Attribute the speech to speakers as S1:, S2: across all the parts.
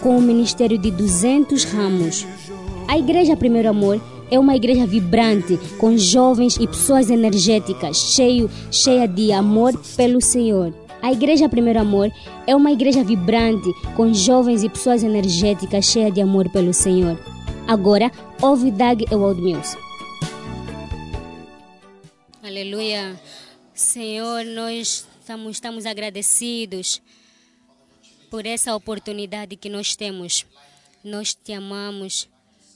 S1: com um ministério de 200 ramos. A Igreja Primeiro Amor é uma igreja vibrante, com jovens e pessoas energéticas, cheio, cheia de amor pelo Senhor. A Igreja Primeiro Amor é uma igreja vibrante, com jovens e pessoas energéticas, cheia de amor pelo Senhor. Agora, ouve Doug Ewald Mills.
S2: Aleluia. Senhor, nós estamos, estamos agradecidos por essa oportunidade que nós temos. Nós te amamos,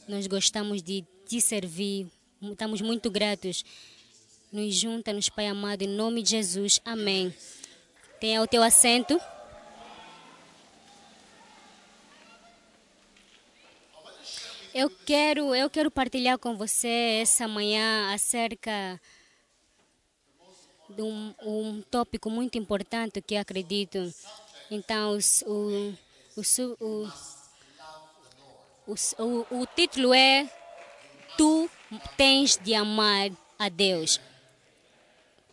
S2: nós gostamos de te servir, estamos muito gratos. Nos junta-nos, Pai amado, em nome de Jesus. Amém. Tenha o teu assento. Eu quero, eu quero partilhar com você essa manhã acerca de um, um tópico muito importante que acredito. Então, o, o, o, o, título é Tu tens de amar a Deus.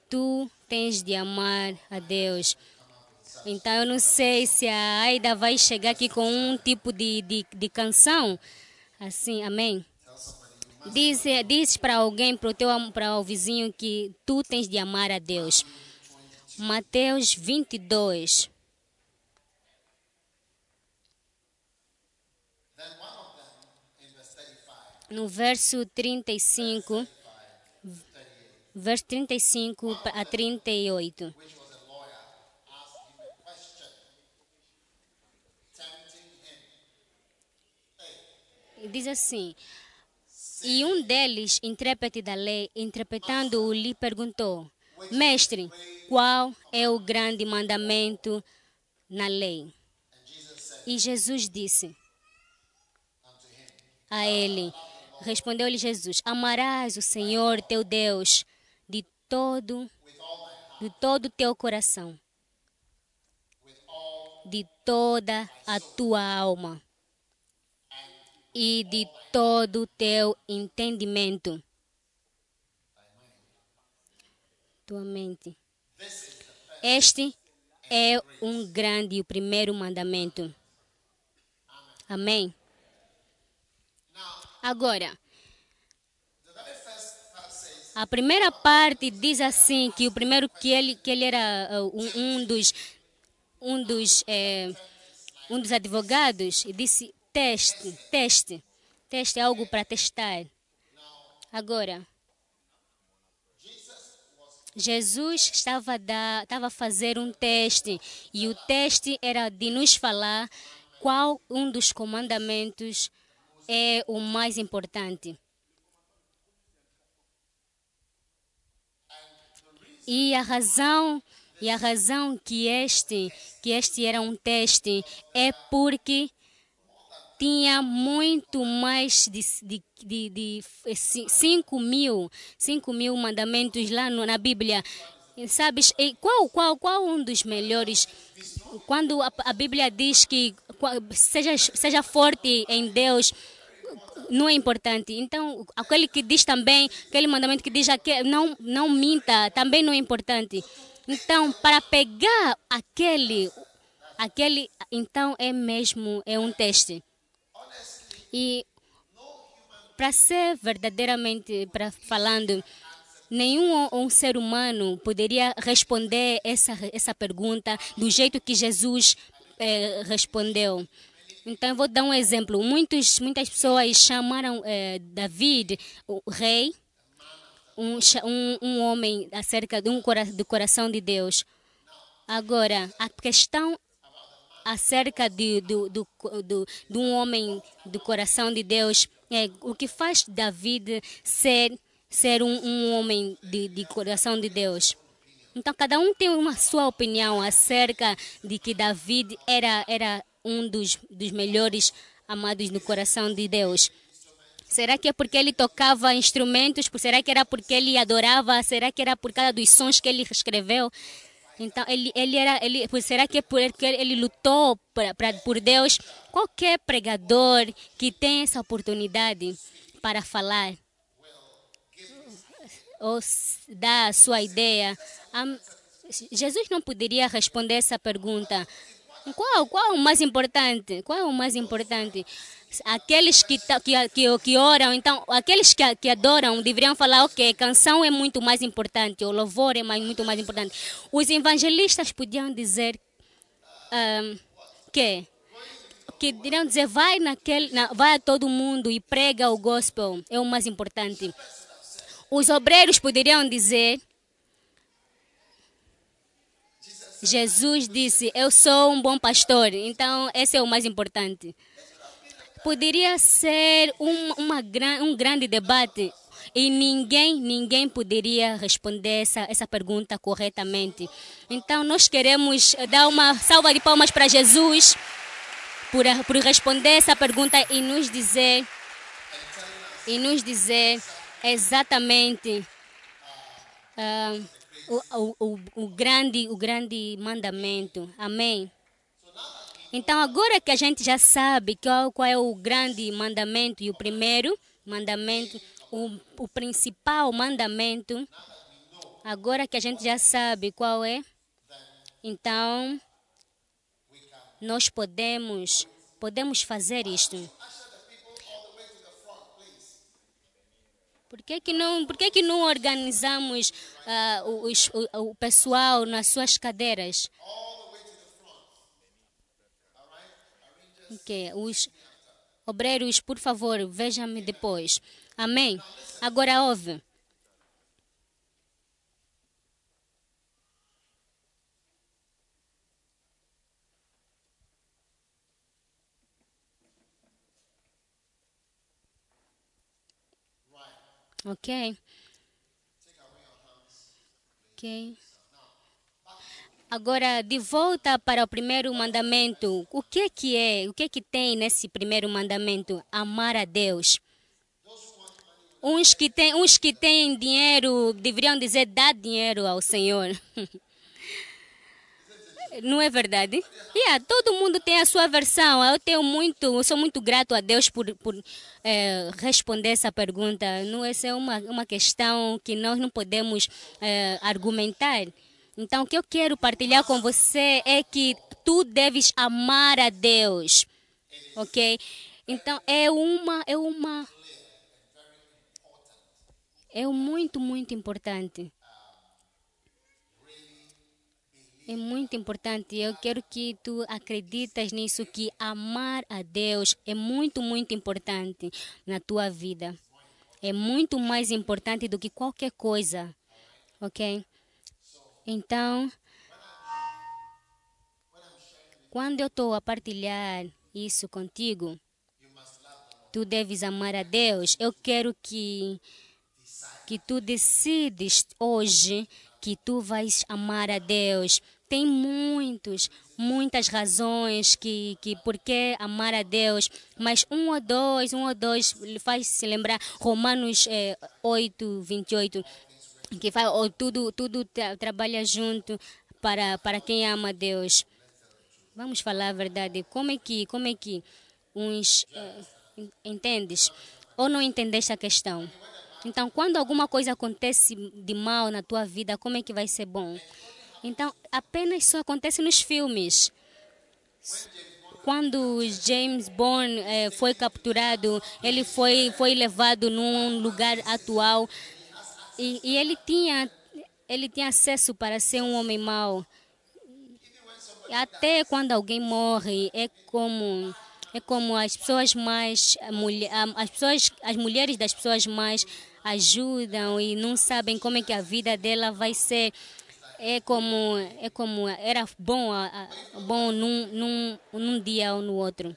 S2: Tu tens de amar a Deus. Então, eu não sei se a Aida vai chegar aqui com um tipo de, de, de canção. Assim, amém? Diz, diz para alguém, para o, teu, para o vizinho, que tu tens de amar a Deus. Mateus 22. No verso 35, verso 35 a 38. Diz assim: E um deles, intérprete da lei, interpretando-o, lhe perguntou: Mestre, qual é o grande mandamento na lei? E Jesus disse a ele: Respondeu-lhe Jesus: Amarás o Senhor teu Deus de todo de todo o teu coração, de toda a tua alma e de todo o teu entendimento. Tua mente. Este é um grande e o primeiro mandamento. Amém. Agora, a primeira parte diz assim que o primeiro que ele que ele era uh, um, um, dos um dos é, um dos advogados e disse teste, teste, teste é algo para testar. Agora, Jesus estava a, estava a fazer um teste e o teste era de nos falar qual um dos comandamentos é o mais importante. E a razão e a razão que este que este era um teste é porque tinha muito mais de, de, de, de 5 mil, 5 mil mandamentos lá no, na Bíblia. E sabes, e qual, qual, qual um dos melhores? Quando a, a Bíblia diz que seja, seja forte em Deus, não é importante. Então, aquele que diz também, aquele mandamento que diz que não, não minta, também não é importante. Então, para pegar aquele, aquele, então é mesmo, é um teste. E para ser verdadeiramente para falando, nenhum um ser humano poderia responder essa essa pergunta do jeito que Jesus eh, respondeu. Então, eu vou dar um exemplo. Muitos, muitas pessoas chamaram eh, David o rei, um, um, um homem acerca de um, do coração de Deus. Agora, a questão acerca de, do, do, do, de um homem do coração de Deus, é, o que faz David ser, ser um, um homem de, de coração de Deus. Então, cada um tem uma sua opinião acerca de que David era, era um dos, dos melhores amados no coração de Deus? Será que é porque ele tocava instrumentos? Será que era porque ele adorava? Será que era por causa dos sons que ele escreveu? Então, ele, ele era, ele, será que é porque ele lutou pra, pra, por Deus? Qualquer pregador que tem essa oportunidade para falar ou dar a sua ideia, Jesus não poderia responder essa pergunta. Qual, qual é o mais importante? Qual é o mais importante? aqueles que, que, que, que oram, então, aqueles que, que adoram deveriam falar, ok, canção é muito mais importante, o louvor é mais, muito mais importante. Os evangelistas podiam dizer um, que que diriam dizer vai naquele na, vai a todo mundo e prega o gospel é o mais importante os obreiros poderiam dizer Jesus disse eu sou um bom pastor então esse é o mais importante poderia ser um, uma, um grande debate e ninguém, ninguém poderia responder essa, essa pergunta corretamente. Então, nós queremos dar uma salva de palmas para Jesus por, por responder essa pergunta e nos dizer e nos dizer exatamente uh, o, o, o, grande, o grande mandamento. Amém. Então, agora que a gente já sabe qual, qual é o grande mandamento e o primeiro mandamento, o, o principal mandamento, agora que a gente já sabe qual é, então nós podemos podemos fazer isto. Por que, que não, por que, que não organizamos uh, o, o, pessoal nas suas cadeiras? que os obreiros, por favor, vejam-me depois. Amém? Agora ouve. Ok? Ok. Agora, de volta para o primeiro mandamento, o que que é, o que que tem nesse primeiro mandamento? Amar a Deus. Uns que têm, uns que têm dinheiro deveriam dizer dar dinheiro ao Senhor. Não é verdade? Yeah, todo mundo tem a sua versão. Eu tenho muito, sou muito grato a Deus por, por é, responder essa pergunta. Não, essa é uma, uma questão que nós não podemos é, argumentar. Então, o que eu quero partilhar com você é que tu deves amar a Deus, ok? Então, é uma, é uma, é muito, muito importante. É muito importante. Eu quero que tu acreditas nisso, que amar a Deus é muito, muito importante na tua vida. É muito mais importante do que qualquer coisa, ok? Então, quando eu estou a partilhar isso contigo, tu deves amar a Deus. Eu quero que que tu decides hoje que tu vais amar a Deus. Tem muitos, muitas razões que, que por que amar a Deus, mas um ou dois, um ou dois faz se lembrar Romanos eh, 8, 28 que faz, ou tudo, tudo tra trabalha junto para, para quem ama Deus. Vamos falar a verdade. Como é que, como é que uns uh, entendes ou não entendeste a questão? Então, quando alguma coisa acontece de mal na tua vida, como é que vai ser bom? Então, apenas isso acontece nos filmes. Quando James Bond eh, foi capturado, ele foi, foi levado num lugar atual e, e ele tinha ele tinha acesso para ser um homem mau. Até quando alguém morre, é como é como as pessoas mais as pessoas as mulheres das pessoas mais ajudam e não sabem como é que a vida dela vai ser é como é como era bom bom num, num, num dia ou no outro.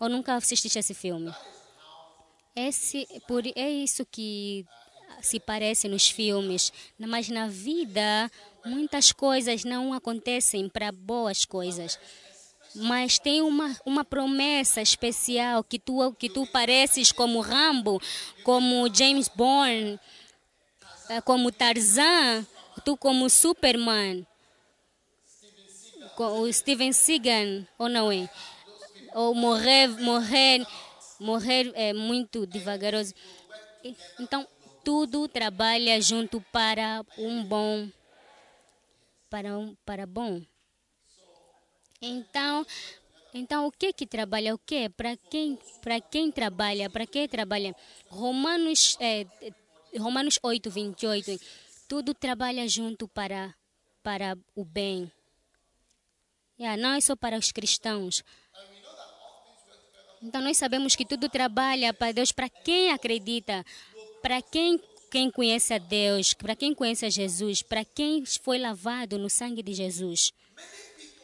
S2: Ou nunca assististe esse filme. Esse por é isso que se parece nos filmes, mas na vida muitas coisas não acontecem para boas coisas. mas tem uma, uma promessa especial que tu, que tu pareces como Rambo, como James Bond, eh, como Tarzan, tu como Superman, o Steven Seagal, ou não é? Ou morrer, morrer, morrer é muito devagaroso. Então, tudo trabalha junto para um bom, para um para bom. Então, então o que que trabalha o que? Para quem para quem trabalha? Para quem trabalha? Romanos é, Romanos 8, 28. Tudo trabalha junto para para o bem. Yeah, não é só para os cristãos. Então nós sabemos que tudo trabalha para Deus, para quem acredita, para quem quem conhece a Deus, para quem conhece a Jesus, para quem foi lavado no sangue de Jesus.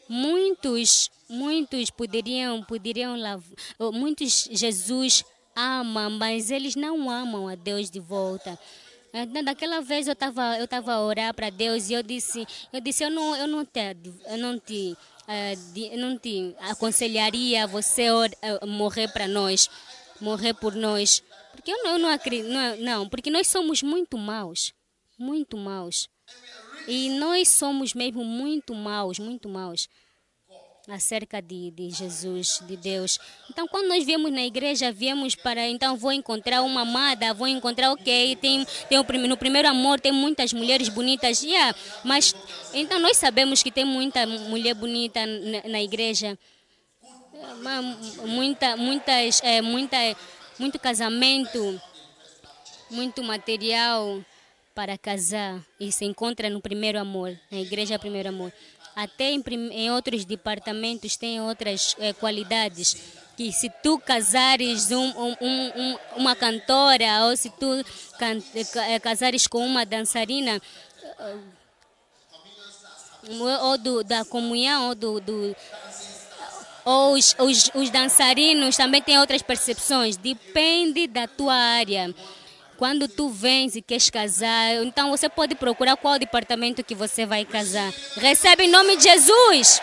S2: Muitos, muitos poderiam, poderiam lavar, muitos Jesus ama, mas eles não amam a Deus de volta. Então, daquela vez eu estava eu tava a orar para Deus e eu disse, eu disse, eu não, eu não te, eu não te, uh, eu não te aconselharia você morrer para nós, morrer por nós. Porque eu não, eu não acredito, não, não, porque nós somos muito maus, muito maus. E nós somos mesmo muito maus, muito maus acerca de, de Jesus, de Deus. Então, quando nós viemos na igreja, viemos para, então, vou encontrar uma amada, vou encontrar, ok, tem, tem o, no primeiro amor tem muitas mulheres bonitas, yeah, mas, então, nós sabemos que tem muita mulher bonita na, na igreja, muita, muitas, é, muita muito casamento, muito material para casar e se encontra no primeiro amor, na igreja primeiro amor. Até em, em outros departamentos tem outras eh, qualidades que se tu casares um, um, um, uma cantora ou se tu can, eh, casares com uma dançarina eh, ou do, da comunhão ou do, do os, os, os dançarinos também têm outras percepções. Depende da tua área. Quando tu vens e queres casar, então você pode procurar qual departamento que você vai casar. Recebe em nome de Jesus.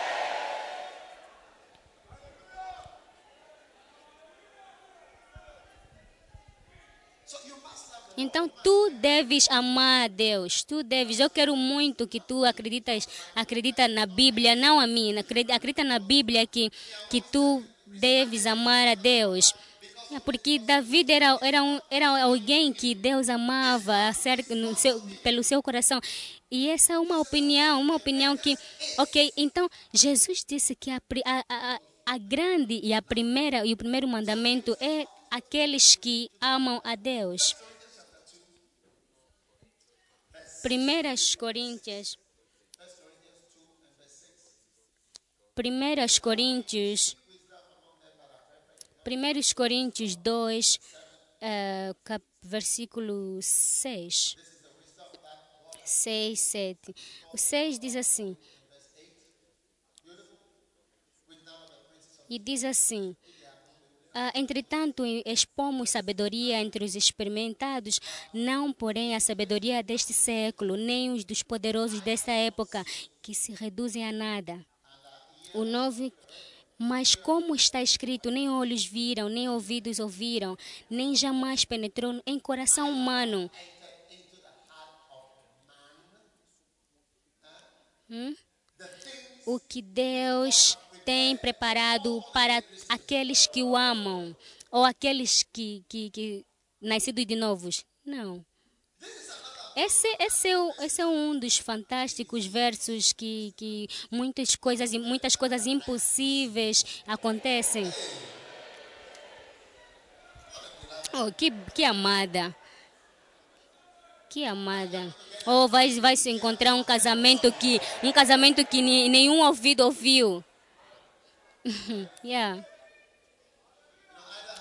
S2: Então tu deves amar a Deus. Tu deves. Eu quero muito que tu acreditas, acredita na Bíblia, não a mim. Acredita na Bíblia que que tu deves amar a Deus. É porque David era, era, um, era alguém que Deus amava seu, pelo seu coração. E essa é uma opinião, uma opinião que, ok, então Jesus disse que a, a, a, grande e a primeira e o primeiro mandamento é aqueles que amam a Deus. Primeiras Coríntios. Primeiras Coríntios. Primeiros Coríntios 2, uh, cap, versículo 6. 6, 7. O 6 diz assim. E diz assim: Uh, entretanto, expomos sabedoria entre os experimentados, não, porém, a sabedoria deste século, nem os dos poderosos desta época, que se reduzem a nada. O novo. Mas como está escrito, nem olhos viram, nem ouvidos ouviram, nem jamais penetrou em coração humano. Hum? O que Deus tem preparado para aqueles que o amam ou aqueles que, que, que nascidos de novos. Não. Esse, esse, é, esse é um dos fantásticos versos que, que muitas coisas muitas coisas impossíveis acontecem. Oh, que, que amada. Que amada. Ou oh, vai, vai se encontrar um casamento que um casamento que nenhum ouvido ouviu. yeah.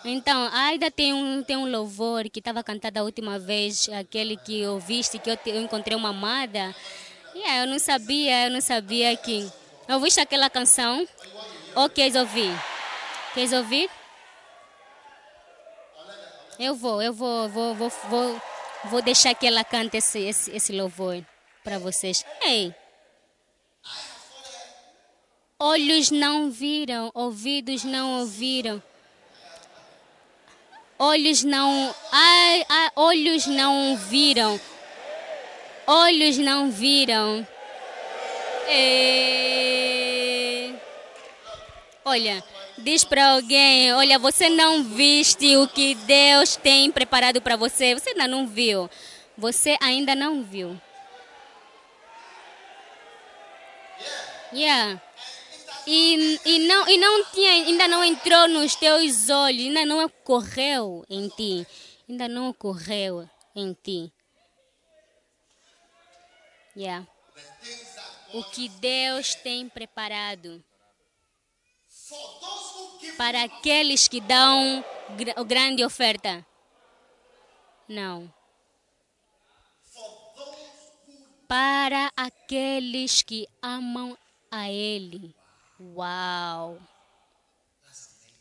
S2: Então, ainda tem um, tem um louvor que estava cantado a última vez, aquele que ouviste, que eu, te, eu encontrei uma amada. Yeah, eu não sabia, eu não sabia que. Ouviste aquela canção? Ou queres ouvir? Queres ouvir? Eu vou, eu vou, vou, vou, vou, vou deixar que ela cante esse, esse, esse louvor para vocês. Ei! Olhos não viram, ouvidos não ouviram. Olhos não, ai, ai, olhos não viram. Olhos não viram. E... Olha, diz para alguém, olha, você não viste o que Deus tem preparado para você. Você ainda não viu. Você ainda não viu. Yeah. E, e, não, e não tinha, ainda não entrou nos teus olhos, ainda não ocorreu em ti. Ainda não ocorreu em ti. Yeah. O que Deus tem preparado para aqueles que dão grande oferta. Não. Para aqueles que amam a Ele. Uau!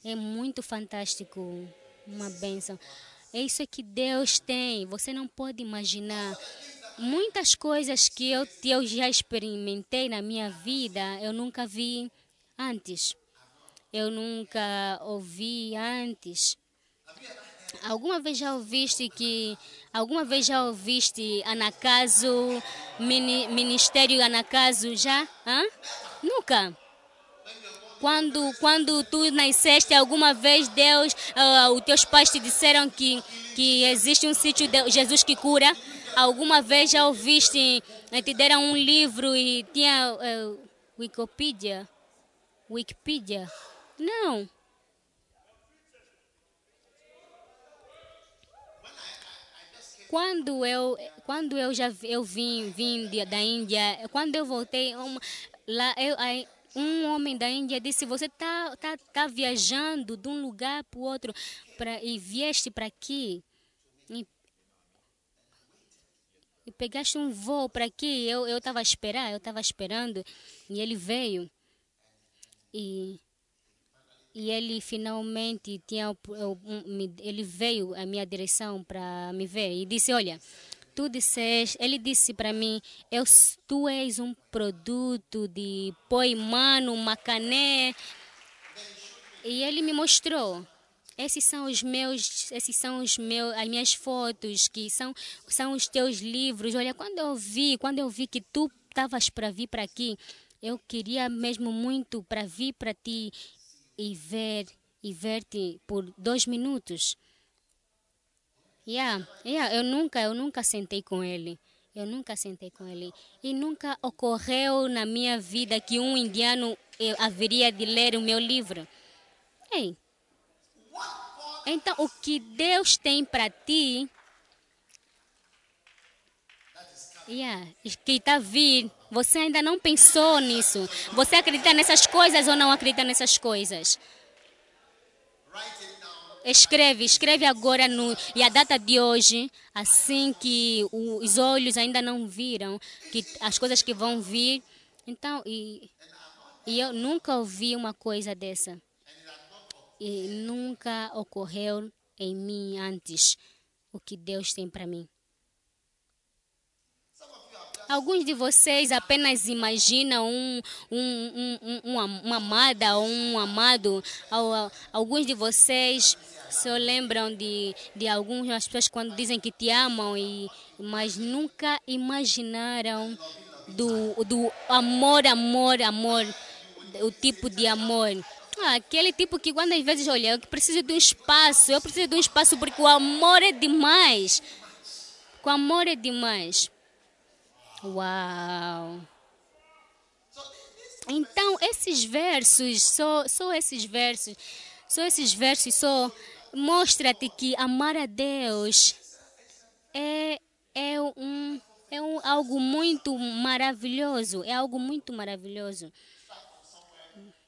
S2: É muito fantástico. Uma bênção. É isso que Deus tem. Você não pode imaginar. Muitas coisas que eu, eu já experimentei na minha vida, eu nunca vi antes. Eu nunca ouvi antes. Alguma vez já ouviste que alguma vez já ouviste Anacaso, mini, Ministério Anacaso já? Hã? Nunca. Quando, quando tu nasceste, alguma vez Deus, uh, os teus pais te disseram que, que existe um sítio de Jesus que cura? Alguma vez já ouviste, eh, te deram um livro e tinha uh, Wikipedia? Wikipedia? Não. Quando eu, quando eu já eu vim, vim da Índia, quando eu voltei, uma, lá eu, um homem da Índia disse: Você está tá, tá viajando de um lugar para o outro pra, e vieste para aqui. E, e, pegaste um voo para aqui. Eu estava a esperar, eu estava esperando. E ele veio. E, e ele finalmente tinha. Ele veio à minha direção para me ver e disse: Olha tu disseste, ele disse para mim, eu, tu és um produto de poimano, macané. E ele me mostrou. Esses são os meus, esses são os meus, as minhas fotos, que são, são os teus livros. Olha, quando eu vi, quando eu vi que tu estavas para vir para aqui, eu queria mesmo muito para vir para ti e ver e ver-te por dois minutos. Yeah, yeah, eu nunca, eu nunca sentei com ele. Eu nunca sentei com ele. E nunca ocorreu na minha vida que um indiano eh, haveria de ler o meu livro. Ei. Então, o que Deus tem para ti, yeah, que está vir, você ainda não pensou nisso. Você acredita nessas coisas ou não acredita nessas coisas? Escreve, escreve agora no, e a data de hoje, assim que os olhos ainda não viram, que as coisas que vão vir. Então, e, e eu nunca ouvi uma coisa dessa. E nunca ocorreu em mim antes o que Deus tem para mim. Alguns de vocês apenas imaginam um, um, um, um, uma amada ou um amado. Alguns de vocês se lembram de, de algumas pessoas quando dizem que te amam, e, mas nunca imaginaram do, do amor, amor, amor, o tipo de amor. Ah, aquele tipo que quando às vezes, olha, eu preciso de um espaço, eu preciso de um espaço porque o amor é demais. O amor é demais. Uau! Então, esses versos, só, só esses versos, só esses versos, só mostra-te que amar a Deus é, é, um, é um, algo muito maravilhoso, é algo muito maravilhoso.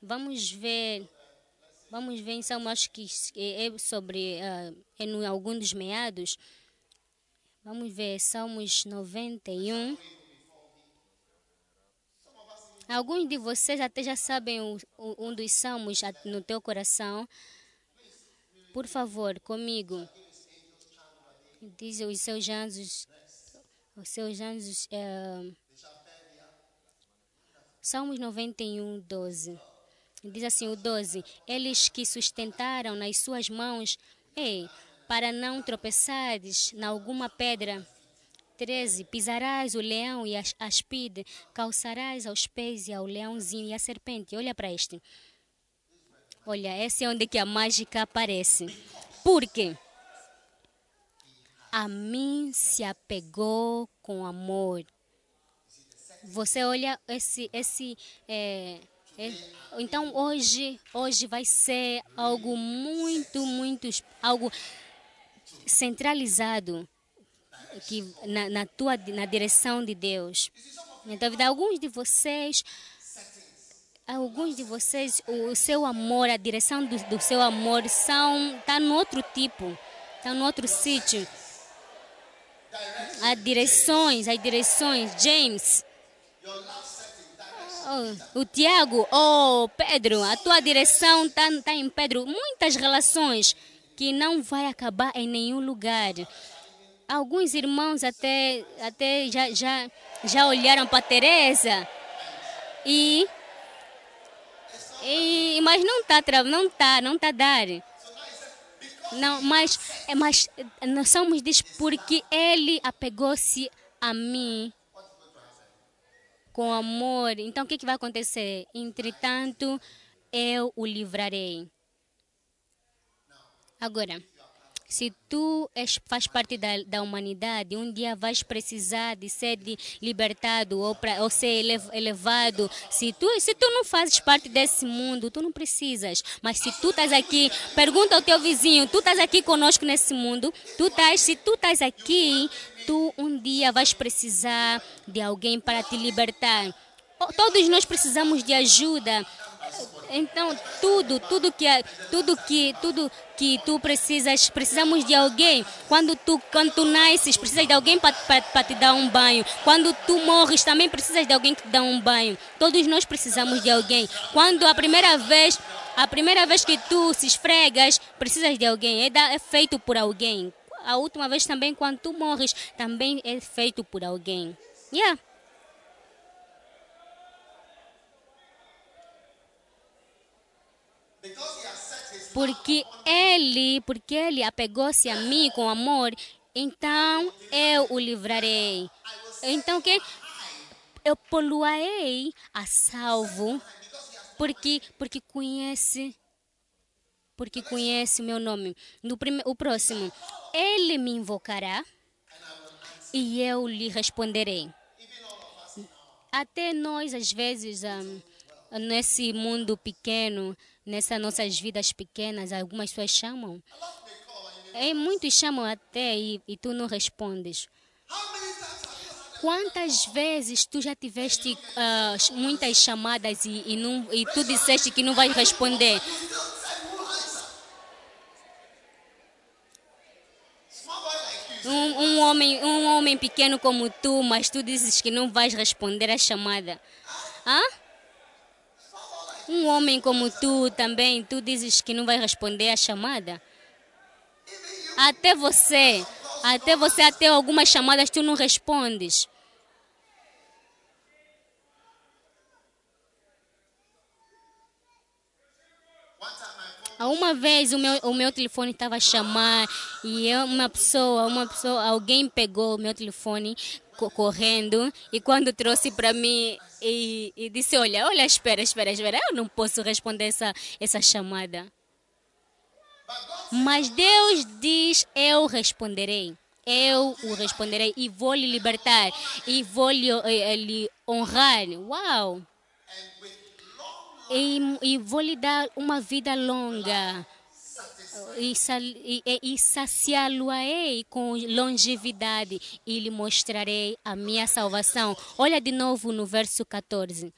S2: Vamos ver, vamos ver então, acho que é sobre, uh, é no algum dos meados. Vamos ver, Salmos 91. Alguns de vocês até já sabem um dos salmos no teu coração. Por favor, comigo. Diz os seus anjos, os seus anjos é, Salmos 91, 12. Diz assim o 12: Eles que sustentaram nas suas mãos, ei, para não tropeçares na alguma pedra. 13. Pisarás o leão e a aspide, calçarás aos pés e ao leãozinho e a serpente. Olha para este. Olha, esse é onde que a mágica aparece. Por quê? A mim se apegou com amor. Você olha esse, esse é, é, então hoje, hoje vai ser algo muito, muito, algo centralizado que na, na tua, na direção de Deus. Então, alguns de vocês, alguns de vocês, o, seu amor, a direção do, do seu amor são tá no outro tipo, tá no outro sítio. As direções, as direções, James. Oh, o Tiago, oh Pedro, a tua direção está tá em Pedro. Muitas relações que não vai acabar em nenhum lugar. Alguns irmãos até, até já, já, já olharam para Teresa e, e mas não está não tá, não tá dar. Não, mas, mas nós somos diz porque ele apegou-se a mim com amor. Então o que, que vai acontecer? Entretanto, eu o livrarei. Agora, se tu és, faz parte da, da humanidade, um dia vais precisar de ser de libertado ou, pra, ou ser elevado. Se tu, se tu não fazes parte desse mundo, tu não precisas. Mas se tu estás aqui, pergunta ao teu vizinho, tu estás aqui conosco nesse mundo, tu estás, se tu estás aqui, tu um dia vais precisar de alguém para te libertar. Todos nós precisamos de ajuda. Então, tudo, tudo que, tudo que, tudo que tu precisas, precisamos de alguém. Quando tu, quando tu nasces, precisas de alguém para te dar um banho. Quando tu morres, também precisas de alguém que te dá um banho. Todos nós precisamos de alguém. Quando a primeira vez, a primeira vez que tu se esfregas, precisas de alguém. É, da, é feito por alguém. A última vez também, quando tu morres, também é feito por alguém. Yeah. Porque ele, porque ele apegou-se a mim com amor, então eu o livrarei. Então que eu poluarei a salvo, porque porque conhece porque conhece o meu nome. No prime, o próximo, ele me invocará e eu lhe responderei. Até nós às vezes um, nesse mundo pequeno, nessas nossas vidas pequenas, algumas pessoas chamam. E muitos chamam até e, e tu não respondes. Quantas vezes tu já tiveste uh, muitas chamadas e, e, não, e tu disseste que não vais responder? Um, um, homem, um homem pequeno como tu, mas tu dizes que não vais responder a chamada. Hã? Um homem como tu também, tu dizes que não vai responder a chamada? Até você, até você, até algumas chamadas tu não respondes. Uma vez o meu, o meu telefone estava a chamar e eu, uma pessoa, uma pessoa, alguém pegou o meu telefone correndo e quando trouxe para mim e, e, disse, olha, olha, espera, espera, espera, eu não posso responder essa, essa chamada. Mas Deus diz, eu responderei. Eu o responderei e vou lhe libertar e vou lhe, eh, lhe honrar. Uau! E, e vou lhe dar uma vida longa e, saciá-lo-ei com longevidade e lhe mostrarei a minha salvação. Olha de novo no verso 14.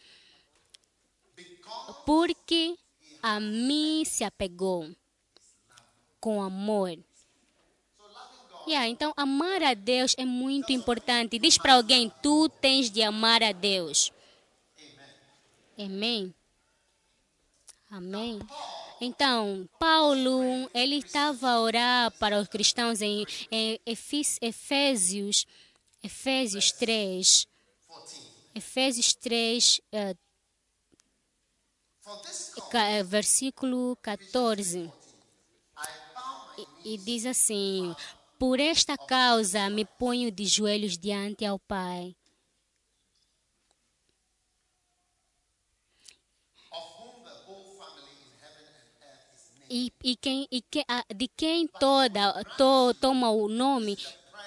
S2: Porque a mim se apegou com amor. Yeah, então, amar a Deus é muito importante. Diz para alguém: tu tens de amar a Deus. Amém. Amém. Então, Paulo, ele estava a orar para os cristãos em, em Efésios, Efésios 3, Efésios 3, uh, versículo 14. E, e diz assim: Por esta causa me ponho de joelhos diante ao Pai. E, e, quem, e que, de quem toda to, toma o nome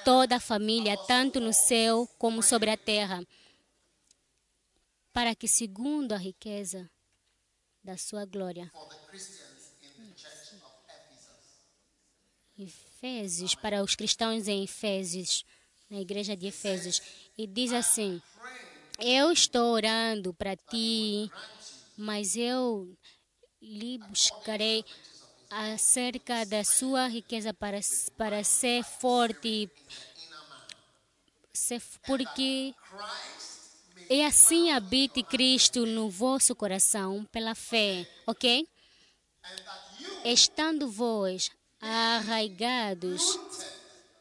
S2: toda a família, tanto no céu como sobre a terra, para que, segundo a riqueza da sua glória, Efésios, para os cristãos em Efésios, na igreja de Efésios, e diz assim: Eu estou orando para ti, mas eu lhe buscarei acerca da sua riqueza para, para ser forte, porque e assim habite Cristo no vosso coração pela fé, ok? Estando vós arraigados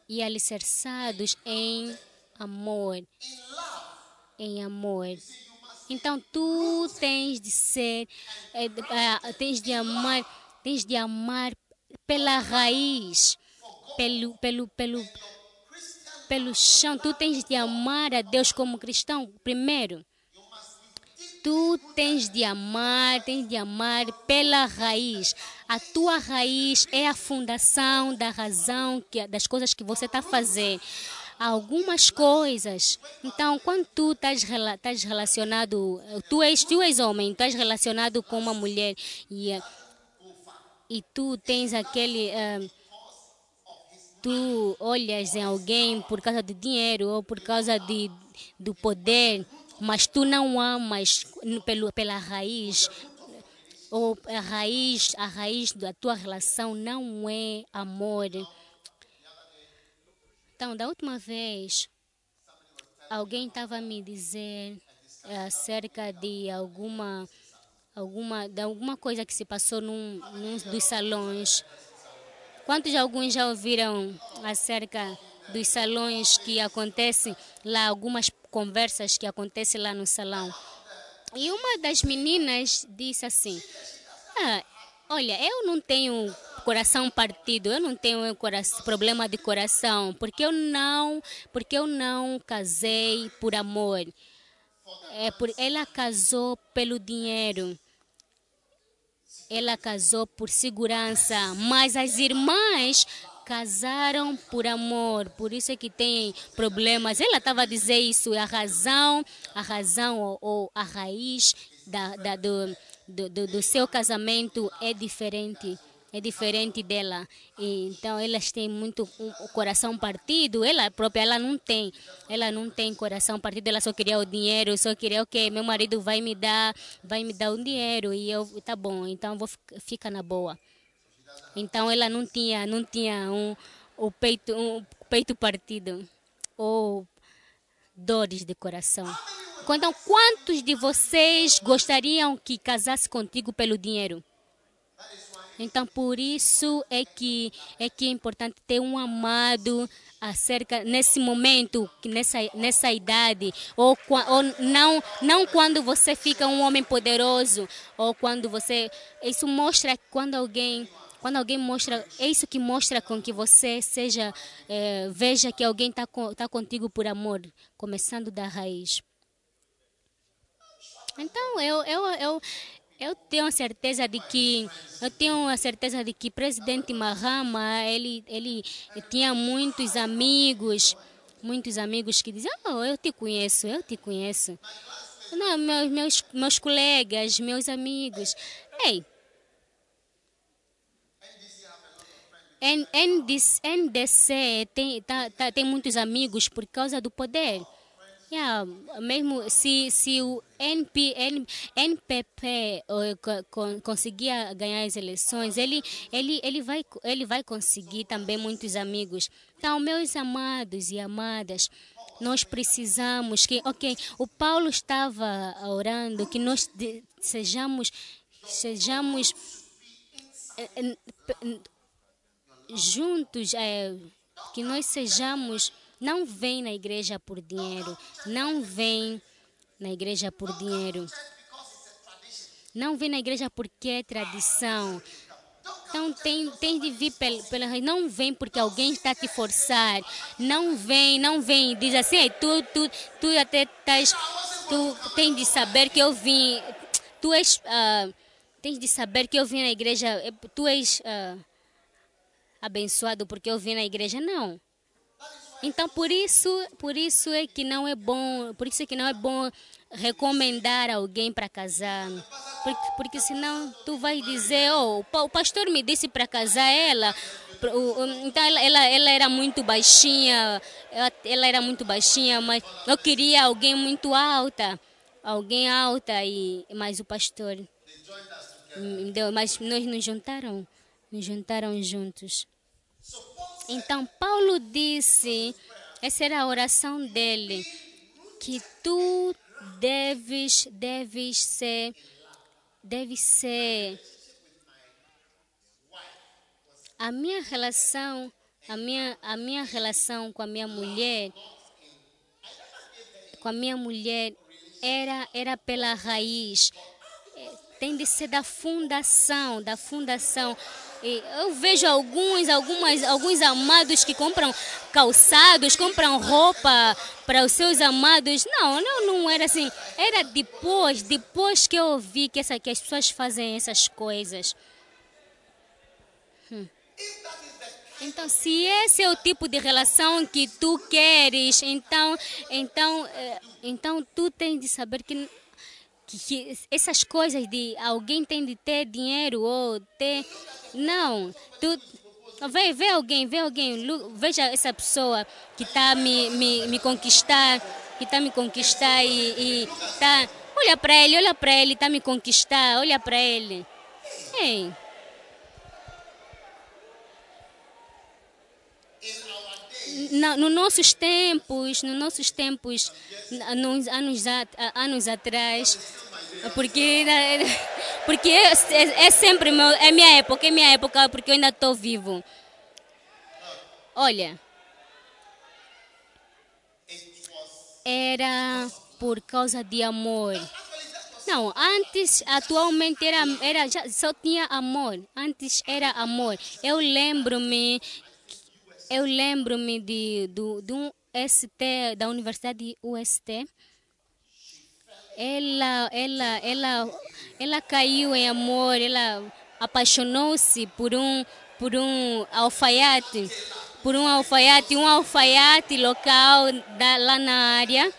S2: e alicerçados em amor, em amor. Então tu tens de ser, é, é, tens de amar Tens de amar pela raiz, pelo, pelo, pelo, pelo chão. Tu tens de amar a Deus como cristão, primeiro. Tu tens de amar, tens de amar pela raiz. A tua raiz é a fundação da razão que, das coisas que você está fazer. Algumas coisas. Então, quando tu estás, estás relacionado, tu és, tu és homem, és relacionado com uma mulher e e tu tens aquele. Uh, tu olhas em alguém por causa do dinheiro ou por causa de, do poder, mas tu não amas pelo, pela raiz, ou a raiz, a raiz da tua relação não é amor. Então, da última vez, alguém estava a me dizer acerca de alguma alguma, de alguma coisa que se passou num, num dos salões. Quantos de alguns já ouviram acerca dos salões que acontecem lá, algumas conversas que acontecem lá no salão? E uma das meninas disse assim: ah, Olha, eu não tenho coração partido, eu não tenho coração, problema de coração, porque eu não, porque eu não casei por amor. É por, ela casou pelo dinheiro. Ela casou por segurança, mas as irmãs casaram por amor, por isso é que tem problemas. Ela estava a dizer isso, a razão, a razão ou, ou a raiz da, da, do, do, do seu casamento é diferente é diferente dela. Então elas têm muito o coração partido. Ela própria ela não tem, ela não tem coração partido. Ela só queria o dinheiro, só queria o okay, que meu marido vai me dar, vai me dar um dinheiro e eu tá bom. Então vou ficar na boa. Então ela não tinha, não tinha um o peito, um peito partido ou dores de coração. Então, quantos de vocês gostariam que casasse contigo pelo dinheiro? Então, por isso é que é que é importante ter um amado acerca nesse momento, nessa nessa idade, ou, ou não não quando você fica um homem poderoso, ou quando você isso mostra quando alguém quando alguém mostra, é isso que mostra com que você seja, é, veja que alguém está tá contigo por amor, começando da raiz. Então, eu, eu, eu, eu tenho a certeza de que eu tenho a certeza de que presidente Mahama ele ele tinha muitos amigos, muitos amigos que diziam, oh, eu te conheço, eu te conheço. Não, meus, meus, meus colegas, meus amigos. Ei, NDC tem, tá, tá, tem muitos amigos por causa do poder. Yeah, mesmo se, se o NP, N, NPP uh, conseguir ganhar as eleições, ele, ele, ele, vai, ele vai conseguir também muitos amigos. Então, meus amados e amadas, nós precisamos que, ok, o Paulo estava orando que nós de, sejamos, sejamos eh, juntos, eh, que nós sejamos não vem na igreja por dinheiro. Não vem na igreja por dinheiro. Não vem na igreja porque é tradição. Então tem, tem de vir pela, pela não vem porque alguém está te forçar. Não vem, não vem. Diz assim, tu, tu, tu até estás. Tu tens de saber que eu vim. Tu és. Uh, tens de saber que eu vim na igreja. Tu és uh, abençoado porque eu vim na igreja. Não. Então por isso, por isso é que não é bom, por isso é que não é bom recomendar alguém para casar. Porque, porque senão tu vai dizer, oh, o pastor me disse para casar ela. Então ela, ela, ela era muito baixinha, ela era muito baixinha, mas eu queria alguém muito alta, alguém alta e mas o pastor mas nós nos juntaram, nos juntaram juntos. Então Paulo disse, essa era a oração dele, que tu deves, deves ser, deve ser a minha relação, a minha, a minha relação com a minha mulher, com a minha mulher era, era pela raiz. Tem de ser da fundação, da fundação. Eu vejo alguns, algumas, alguns amados que compram calçados, compram roupa para os seus amados. Não, não, não era assim. Era depois, depois que eu vi que, essa, que as pessoas fazem essas coisas. Hum. Então, se esse é o tipo de relação que tu queres, então, então, eh, então tu tens de saber que que, essas coisas de alguém tem de ter dinheiro ou ter. Não. Tu, Vê, vê alguém, vê alguém, veja essa pessoa que está me, me, me conquistar, que está me conquistar e, e tá. Olha para ele, olha para ele, está me conquistar, olha para ele. Ei. Na, nos nossos tempos, nos nossos tempos, nos anos, anos atrás, porque, porque é, é, é sempre meu, é minha época, é minha época, porque eu ainda estou vivo. Olha, era por causa de amor. Não, antes, atualmente era, era já, só tinha amor. Antes era amor. Eu lembro-me eu lembro-me de, do, de um ST, da Universidade UST. Ela, ela, ela, ela caiu em amor, ela apaixonou-se por um, por um alfaiate, por um alfaiate, um alfaiate local da, lá na área.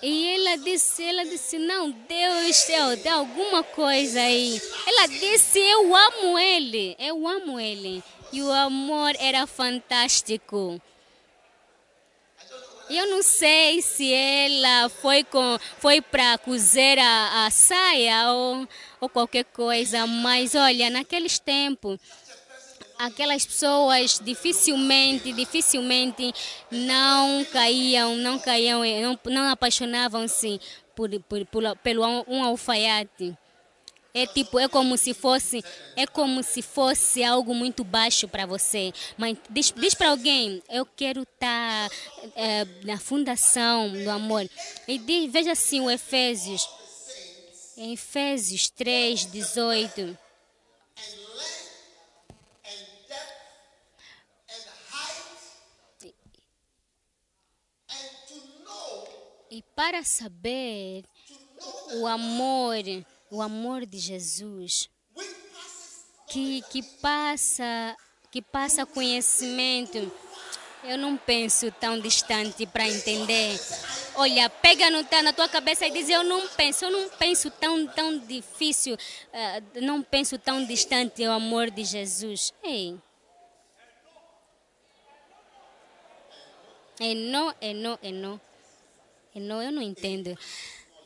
S2: E ela disse, ela disse, não, Deus, Deus, tem alguma coisa aí. Ela disse, eu amo ele, eu amo ele. E o amor era fantástico. Eu não sei se ela foi com foi para cozer a, a saia ou, ou qualquer coisa, mas olha, naqueles tempos aquelas pessoas dificilmente, dificilmente não caíam, não caíam, não, não apaixonavam-se por, por, por, pelo um alfaiate. É tipo, é como se fosse, é como se fosse algo muito baixo para você. Mas diz, diz para alguém, eu quero estar tá, é, na fundação do amor. E diz, veja assim o Efésios. Em Efésios 3, 18. E para saber o amor o amor de Jesus que, que passa que passa conhecimento. Eu não penso tão distante para entender. Olha, pega no, tá na tua cabeça e diz: Eu não penso, eu não penso tão, tão difícil, uh, não penso tão distante o amor de Jesus. Ei. É não, é não, é não. Não, eu não entendo.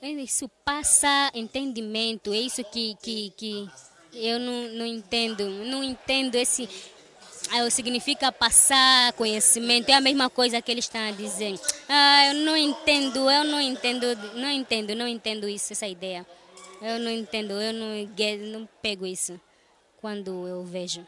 S2: Isso passa entendimento, é isso que, que, que eu não, não entendo. Não entendo esse. Ah, significa passar conhecimento, é a mesma coisa que eles estão a dizer. Ah, eu não entendo, eu não entendo, não entendo, não entendo isso, essa ideia. Eu não entendo, eu não, não pego isso quando eu vejo.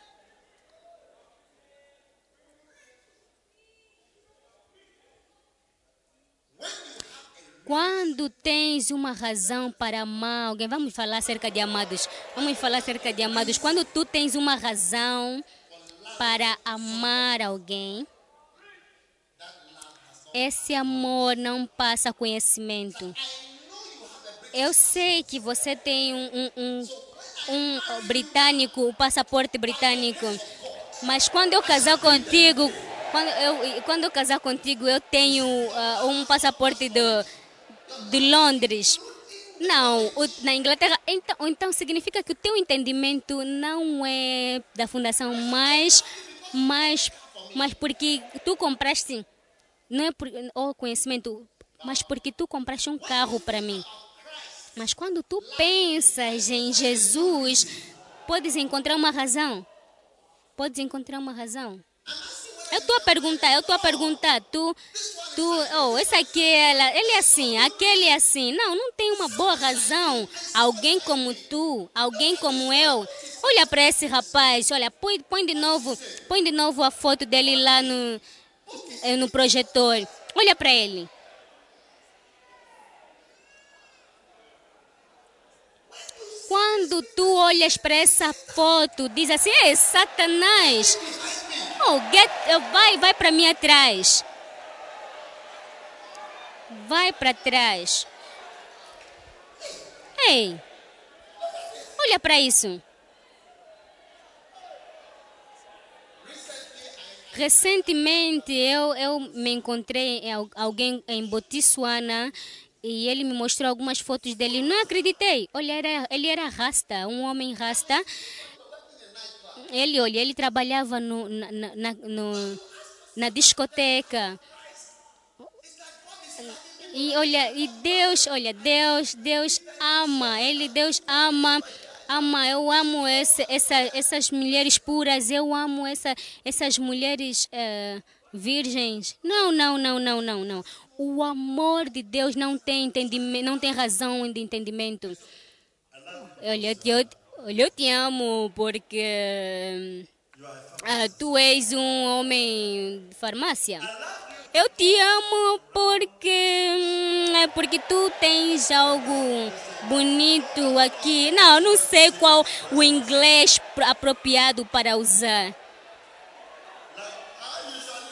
S2: Quando tens uma razão para amar alguém, vamos falar acerca de amados. Vamos falar acerca de amados. Quando tu tens uma razão para amar alguém, esse amor não passa conhecimento. Eu sei que você tem um, um, um, um britânico, o um passaporte britânico, mas quando eu casar contigo, quando eu, quando eu casar contigo, eu tenho uh, um passaporte do de Londres. Não, na Inglaterra. Então, então significa que o teu entendimento não é da fundação, mas, mas, mas porque tu compraste, não é por o conhecimento, mas porque tu compraste um carro para mim. Mas quando tu pensas em Jesus, podes encontrar uma razão. Podes encontrar uma razão. Eu estou a perguntar, eu estou a perguntar, tu, tu, oh, esse aqui, ela, ele é assim, aquele é assim. Não, não tem uma boa razão. Alguém como tu, alguém como eu. Olha para esse rapaz, olha, põe, põe de novo, põe de novo a foto dele lá no, eh, no projetor. Olha para ele. Quando tu olhas para essa foto, diz assim: é Satanás, Oh, get, vai, vai para mim atrás. Vai para trás. Ei, olha para isso. Recentemente eu, eu me encontrei alguém em Botsuana e ele me mostrou algumas fotos dele. Não acreditei. Olha, era, ele era rasta, um homem rasta. Ele, olha, ele trabalhava no, na, na, no, na discoteca. E olha, e Deus, olha, Deus, Deus ama, Ele, Deus ama, ama, eu amo esse, essa, essas mulheres puras, eu amo essa, essas mulheres uh, virgens. Não, não, não, não, não, não. O amor de Deus não tem entendimento, não tem razão de entendimento. Olha, eu, eu te amo porque ah, tu és um homem de farmácia. Eu te amo porque hum, porque tu tens algo bonito aqui. Não, não sei qual o inglês apropriado para usar.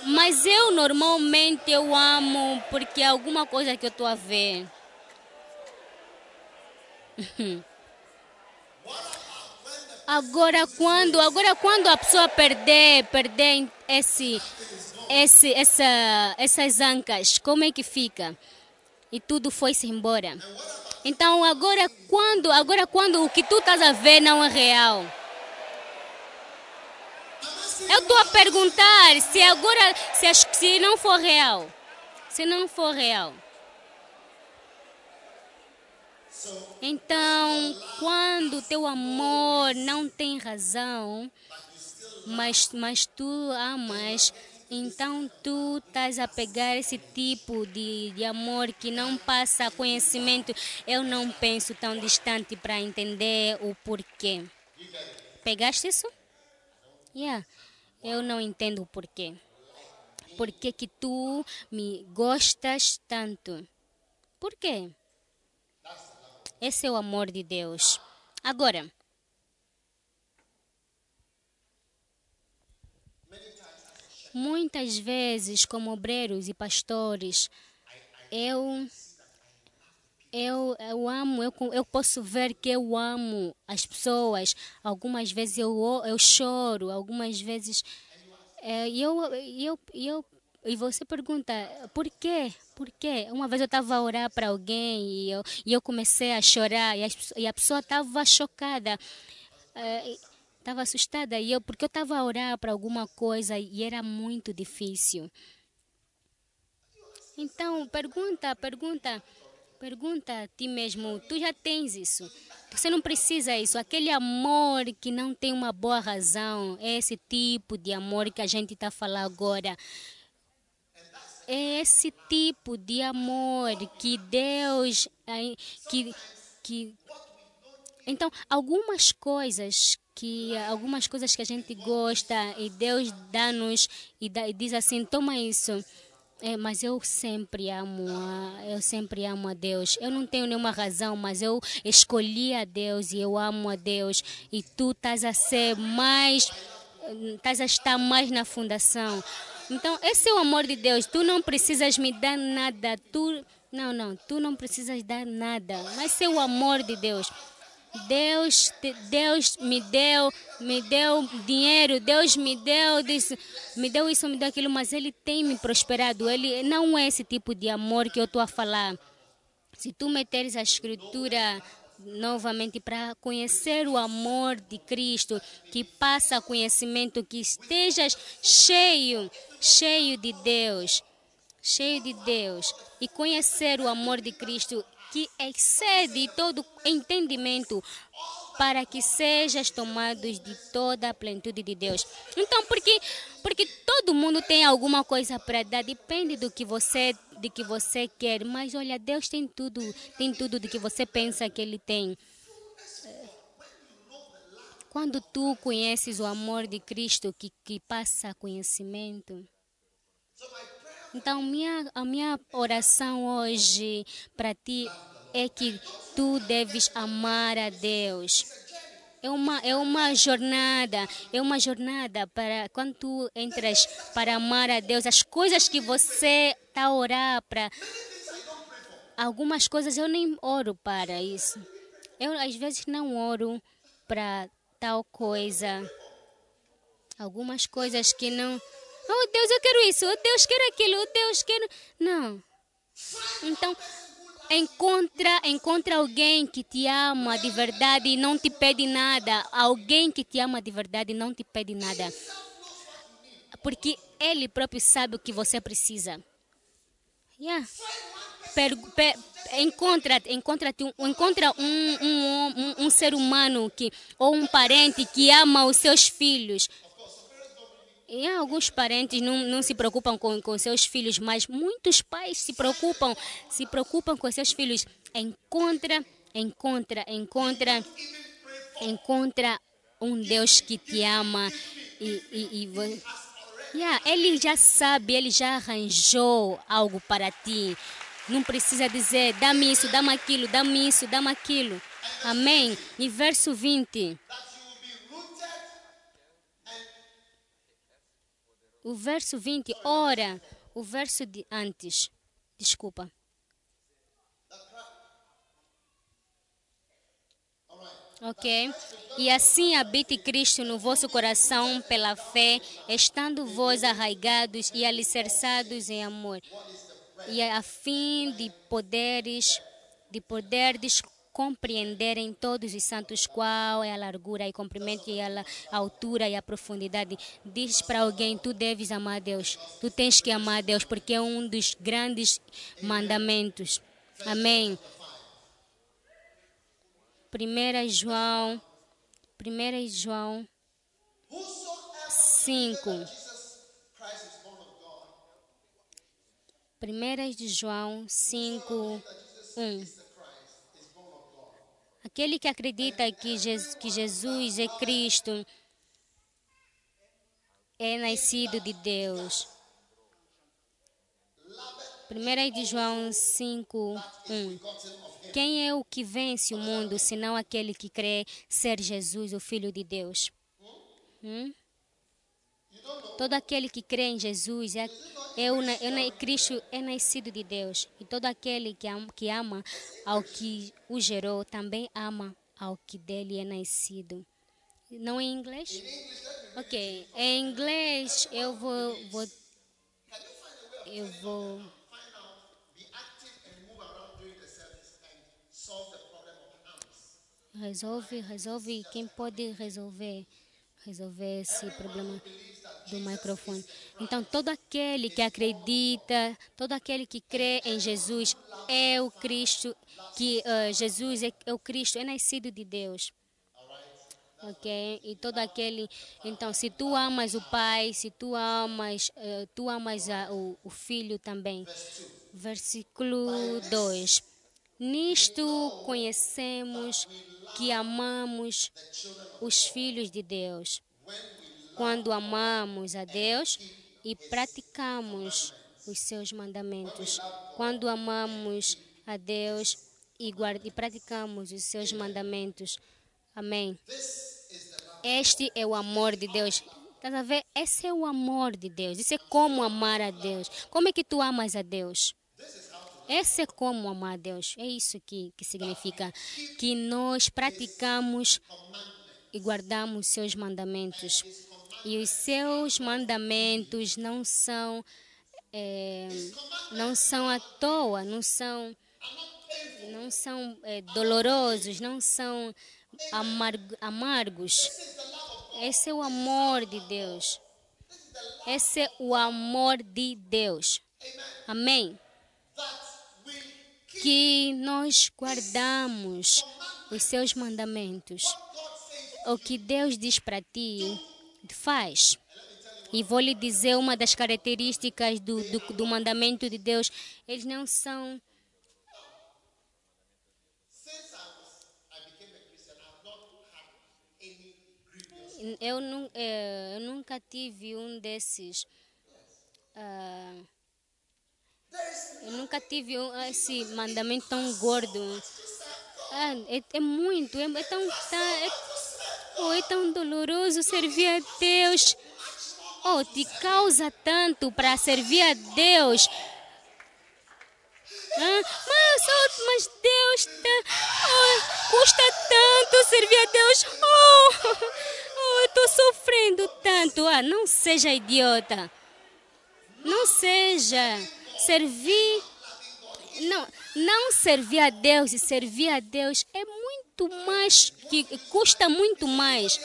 S2: Mas eu normalmente eu amo porque é alguma coisa que eu estou a ver. Agora quando, agora quando a pessoa perder, perder esse, esse, essa, essas ancas, como é que fica? E tudo foi-se embora. Então agora quando, agora quando o que tu estás a ver não é real. Eu estou a perguntar se agora, se, se não for real, se não for real. Então, quando o teu amor não tem razão, mas, mas tu amas, então tu estás a pegar esse tipo de, de amor que não passa conhecimento. Eu não penso tão distante para entender o porquê. Pegaste isso? Yeah. Eu não entendo o porquê. Por que, tu me gostas tanto? Por quê? Esse é o amor de Deus. Agora, muitas vezes, como obreiros e pastores, eu eu, eu amo, eu, eu posso ver que eu amo as pessoas. Algumas vezes eu, eu choro, algumas vezes é, eu, eu, eu e você pergunta, por quê? Por quê? Uma vez eu estava a orar para alguém e eu, e eu comecei a chorar e a, e a pessoa estava chocada, estava uh, assustada. E eu, porque eu estava a orar para alguma coisa e era muito difícil. Então, pergunta, pergunta, pergunta a ti mesmo, tu já tens isso. Você não precisa isso. Aquele amor que não tem uma boa razão, é esse tipo de amor que a gente está falando agora é esse tipo de amor que Deus que, que então algumas coisas que algumas coisas que a gente gosta e Deus dá-nos e, dá, e diz assim toma isso É, mas eu sempre amo, a, eu sempre amo a Deus. Eu não tenho nenhuma razão, mas eu escolhi a Deus e eu amo a Deus. E tu estás a ser mais, estás a estar mais na fundação. Então, esse é o amor de Deus. Tu não precisas me dar nada. Tu, não, não, tu não precisas dar nada. Mas é o amor de Deus. Deus, Deus me deu, me deu dinheiro, Deus me deu disse, me deu isso, me deu aquilo, mas Ele tem me prosperado. Ele não é esse tipo de amor que eu estou a falar. Se tu meteres a escritura novamente para conhecer o amor de Cristo, que passa conhecimento, que estejas cheio, cheio de Deus, cheio de Deus, e conhecer o amor de Cristo que excede todo entendimento, para que sejas tomados de toda a plenitude de Deus. Então, porque porque todo mundo tem alguma coisa para dar, depende do que você de que você quer, mas olha, Deus tem tudo, tem tudo de que você pensa que ele tem. Quando tu conheces o amor de Cristo que, que passa conhecimento, então, minha, a minha oração hoje para ti é que tu deves amar a Deus. É uma, é uma jornada, é uma jornada para quando tu entras para amar a Deus, as coisas que você está a orar para. Algumas coisas eu nem oro para isso. Eu às vezes não oro para tal coisa. Algumas coisas que não. Oh Deus, eu quero isso. Oh Deus, quero aquilo. Oh Deus, quero. Não. Então, encontra, encontra alguém que te ama de verdade e não te pede nada. Alguém que te ama de verdade e não te pede nada. Porque ele próprio sabe o que você precisa. Yeah. Per, per, encontra, encontra, encontra um, um, um, um ser humano que, ou um parente que ama os seus filhos e alguns parentes não, não se preocupam com, com seus filhos, mas muitos pais se preocupam, se preocupam com seus filhos. Encontra, encontra, encontra, encontra um Deus que te ama e, e, e yeah, ele já sabe, ele já arranjou algo para ti. Não precisa dizer, dá-me isso, dá-me aquilo, dá-me isso, dá-me aquilo. Amém. E verso 20. O verso 20, ora, o verso de antes. Desculpa. Ok? E assim habite Cristo no vosso coração pela fé, estando vós arraigados e alicerçados em amor, e a fim de poderes, de poderes compreenderem todos os santos qual é a largura e comprimento e a altura e a profundidade. Diz para alguém, tu deves amar a Deus. Tu tens que amar a Deus porque é um dos grandes mandamentos. Amém. 1 João, 1 João 5. 1 de João 5, 1. Aquele que acredita que Jesus, é Cristo é nascido de Deus. 1 de João 5, 1. Quem é o que vence o mundo, senão aquele que crê ser Jesus, o Filho de Deus? Hum? Todo aquele que crê em Jesus é, é, o, é, Cristo é nascido de Deus. E todo aquele que ama, que ama ao que o gerou também ama ao que dele é nascido. Não em inglês? Ok. Em inglês eu vou, vou eu vou resolve, resolve quem pode resolver resolver esse problema do microfone. Então, todo aquele que acredita, todo aquele que crê em Jesus é o Cristo, que uh, Jesus é, é o Cristo, é nascido de Deus. Ok? E todo aquele. Então, se tu amas o Pai, se tu amas, uh, tu amas a, o, o Filho também. Versículo 2. Nisto conhecemos que amamos os filhos de Deus. Quando amamos a Deus e praticamos os seus mandamentos. Quando amamos a Deus e, e praticamos os seus mandamentos. Amém. Este é o amor de Deus. Estás a ver? Esse é o amor de Deus. Isso é como amar a Deus. Como é que tu amas a Deus? Esse é como amar a Deus. É isso que, que significa. Que nós praticamos e guardamos seus mandamentos. E os seus mandamentos não são é, não são à toa, não são não são é, dolorosos, não são amargo, amargos. Esse é o amor de Deus. Esse é o amor de Deus. Amém. Que nós guardamos os seus mandamentos. O que Deus diz para ti, faz. E vou lhe dizer uma das características do, do, do mandamento de Deus. Eles não são eu, é, eu nunca tive um desses. Uh, eu nunca tive um, esse mandamento tão gordo. Ah, é, é, muito, é, é tão, tá, é, oh, é tão doloroso servir a Deus. Oh, te causa tanto para servir a Deus. Mas, mas Deus tá, oh, custa tanto servir a Deus. Oh, eu estou sofrendo tanto. Ah, não seja idiota. Não seja. Servir. Não, não servir a Deus e servir a Deus é muito mais. que custa muito mais.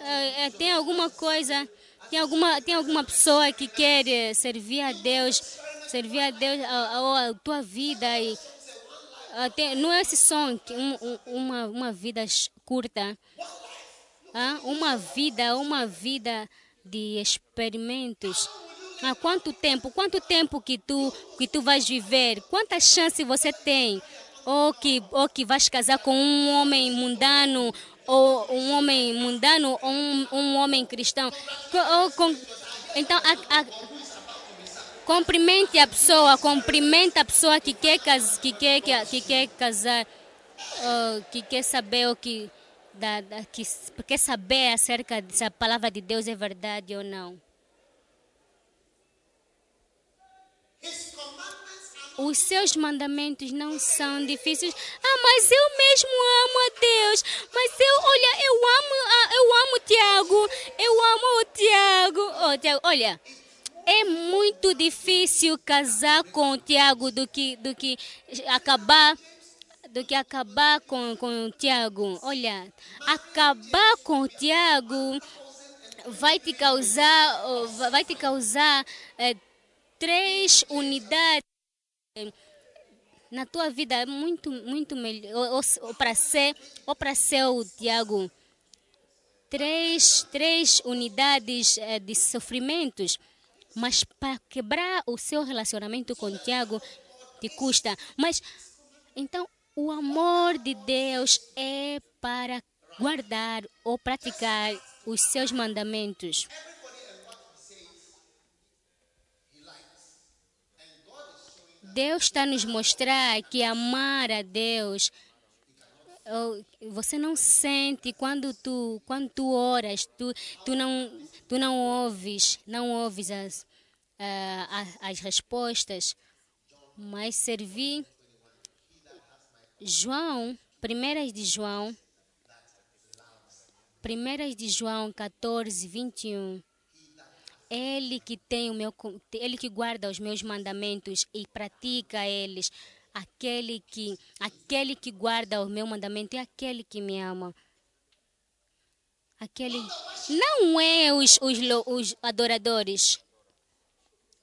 S2: É, é, tem alguma coisa. Tem alguma, tem alguma pessoa que quer eh, servir a Deus, servir a Deus a, a, a tua vida e tem, não é esse som, um, uma, uma vida curta ah, uma vida, uma vida de experimentos. Há quanto tempo, quanto tempo que tu que tu vais viver? Quantas chances você tem? Ou que ou que vais casar com um homem mundano ou um homem mundano ou um, um homem cristão? Ou com, então a, a, cumprimente a pessoa, cumprimenta a pessoa que quer, que quer, que quer casar, que quer saber o que da, da, que quer saber acerca se a palavra de Deus é verdade ou não. Os seus mandamentos não são difíceis. Ah, mas eu mesmo amo a Deus. Mas eu, olha, eu amo, eu amo Tiago. Eu amo o Tiago. Oh, Tiago, olha, é muito difícil casar com o Tiago do que, do que acabar do que acabar com, com o Tiago. Olha, acabar com o Tiago vai te causar, vai te causar é, três unidades na tua vida é muito muito melhor para ser ou para ser o Tiago três três unidades é, de sofrimentos mas para quebrar o seu relacionamento com Tiago te custa mas então o amor de Deus é para guardar ou praticar os seus mandamentos. Deus está nos mostrar que amar a Deus você não sente quando tu quando tu oras tu tu não tu não ouves não ouves as uh, as respostas mas servir João, primeiras de João, primeiras de João 14, 21. Ele que tem o meu, ele que guarda os meus mandamentos e pratica eles, aquele que, aquele que guarda o meu mandamento é aquele que me ama. Aquele não é os, os, os adoradores,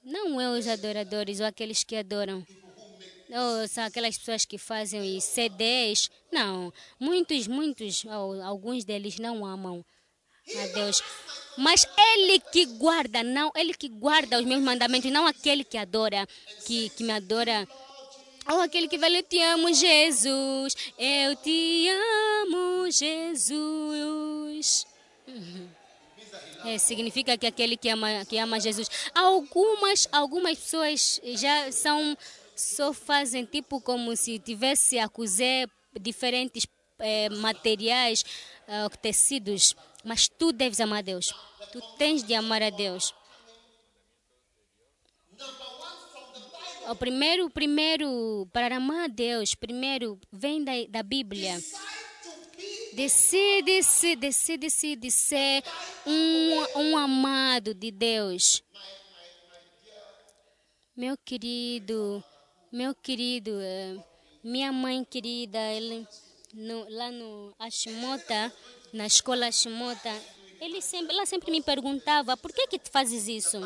S2: não é os adoradores ou aqueles que adoram. Ou são aquelas pessoas que fazem CDs. Não, muitos, muitos, alguns deles não amam a Deus. Mas ele que guarda, não, ele que guarda os meus mandamentos, não aquele que adora, que, que me adora. Ou aquele que vai, eu te amo, Jesus. Eu te amo, Jesus. É, significa que aquele que ama, que ama Jesus. Algumas, algumas pessoas já são, só fazem tipo como se tivesse a cozer diferentes é, materiais, uh, tecidos, mas tu deves amar a Deus. Tu tens de amar a Deus. O primeiro, primeiro, para amar a Deus, primeiro vem da, da Bíblia. Decide-se, decide-se de ser um, um amado de Deus. Meu querido, meu querido, eh, minha mãe querida, ele, no, lá no Ashimota, na escola Ashimota, ele sempre, ela sempre me perguntava, por que que tu fazes isso?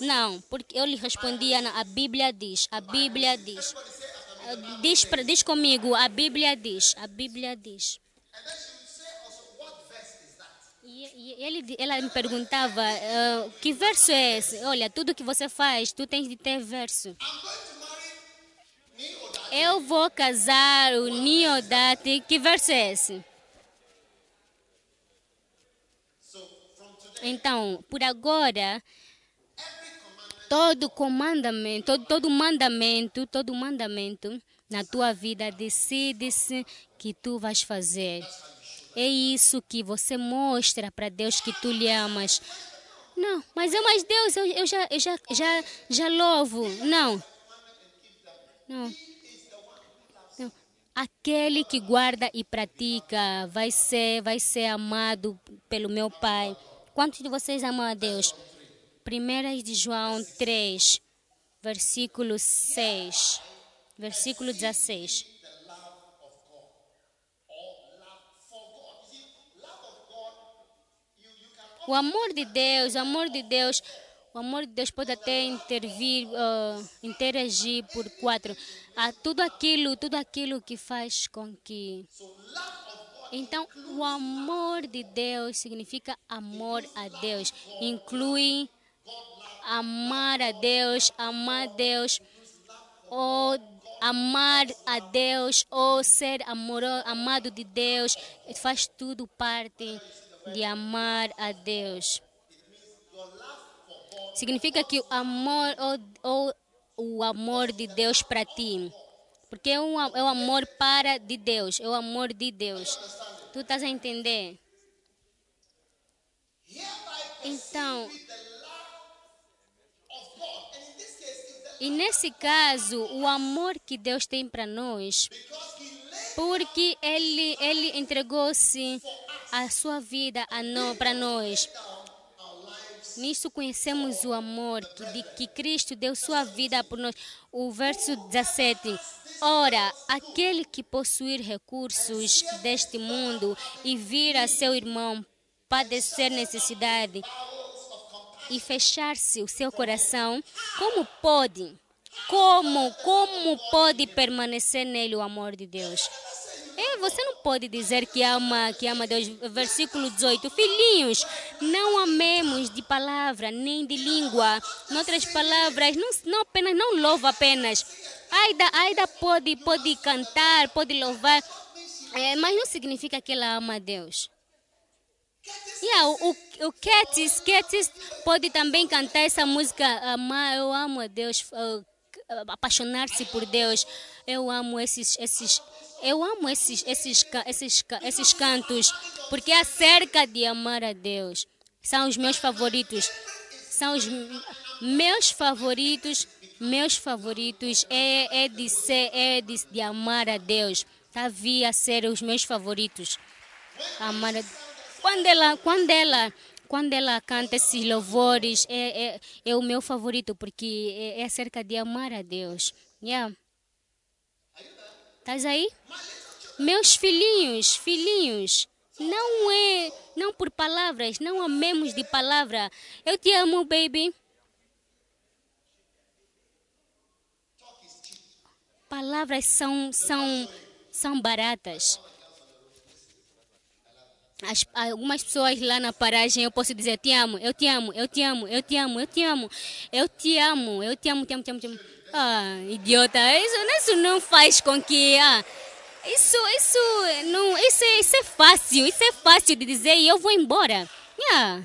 S2: Não, porque eu lhe respondia, a Bíblia diz, a Bíblia diz. Diz, diz comigo, a Bíblia diz, a Bíblia diz. E, e ele, ela me perguntava, uh, que verso é esse? Olha, tudo que você faz, tu tens de ter verso. Eu vou casar o Niodate, que verso é esse? Então, por agora, todo comandamento, todo, todo mandamento, todo mandamento na tua vida decide-se que tu vais fazer. É isso que você mostra para Deus que tu lhe amas. Não, mas eu, mas Deus, eu, eu, já, eu já, já, já louvo. Não. Não. Não. Aquele que guarda e pratica vai ser, vai ser amado pelo meu Pai. Quantos de vocês amam a Deus? 1 de João 3, versículo 6, versículo 16. O amor de Deus, o amor de Deus, o amor de Deus pode até intervir, uh, interagir por quatro. A tudo aquilo, tudo aquilo que faz com que então, o amor de Deus significa amor a Deus. Inclui amar a Deus, amar Deus, ou amar a Deus, ou ser amor, amado de Deus, faz tudo parte de amar a Deus. Significa que o amor ou, ou o amor de Deus para ti, porque é, um, é o amor para de Deus, é o amor de Deus. Tu estás a entender? Então, E nesse caso, o amor que Deus tem para nós, porque Ele, ele entregou-se a sua vida para nós. Nisso conhecemos o amor que, de, que Cristo deu sua vida por nós. O verso 17. Ora, aquele que possuir recursos deste mundo e vir a seu irmão padecer necessidade e fechar-se o seu coração, como pode? Como, como pode permanecer nele o amor de Deus? É, você não pode dizer que ama, que ama Deus. Versículo 18. Filhinhos, não amemos de palavra nem de língua. Em outras palavras, não, não apenas não louva apenas. Ainda, ainda pode, pode cantar, pode louvar, é, mas não significa que ela ama Deus. Yeah, o, o, o Ketis, Ketis pode também cantar essa música, amar, eu amo a Deus, apaixonar-se por Deus. Eu amo esses, esses, eu amo esses, esses, esses, esses cantos, porque é acerca de amar a Deus. São os meus favoritos. São os meus favoritos, meus favoritos é, é de ser, é de, de amar a Deus. Havia a ser os meus favoritos. Amar a. Quando ela, quando ela, quando ela canta esses louvores, é, é, é o meu favorito, porque é, é acerca de amar a Deus. Yeah. Estás aí? Meus filhinhos, filhinhos, não é, não por palavras, não amemos de palavra. Eu te amo, baby. Palavras são, são, são baratas. As, algumas pessoas lá na paragem eu posso dizer te amo, eu te amo, eu te amo, eu te amo, eu te amo, eu te amo, eu te amo, te amo, te amo, te amo. Ah, idiota, isso, isso não faz com que ah, isso, isso não, isso, isso é fácil, isso é fácil de dizer e eu vou embora. Yeah.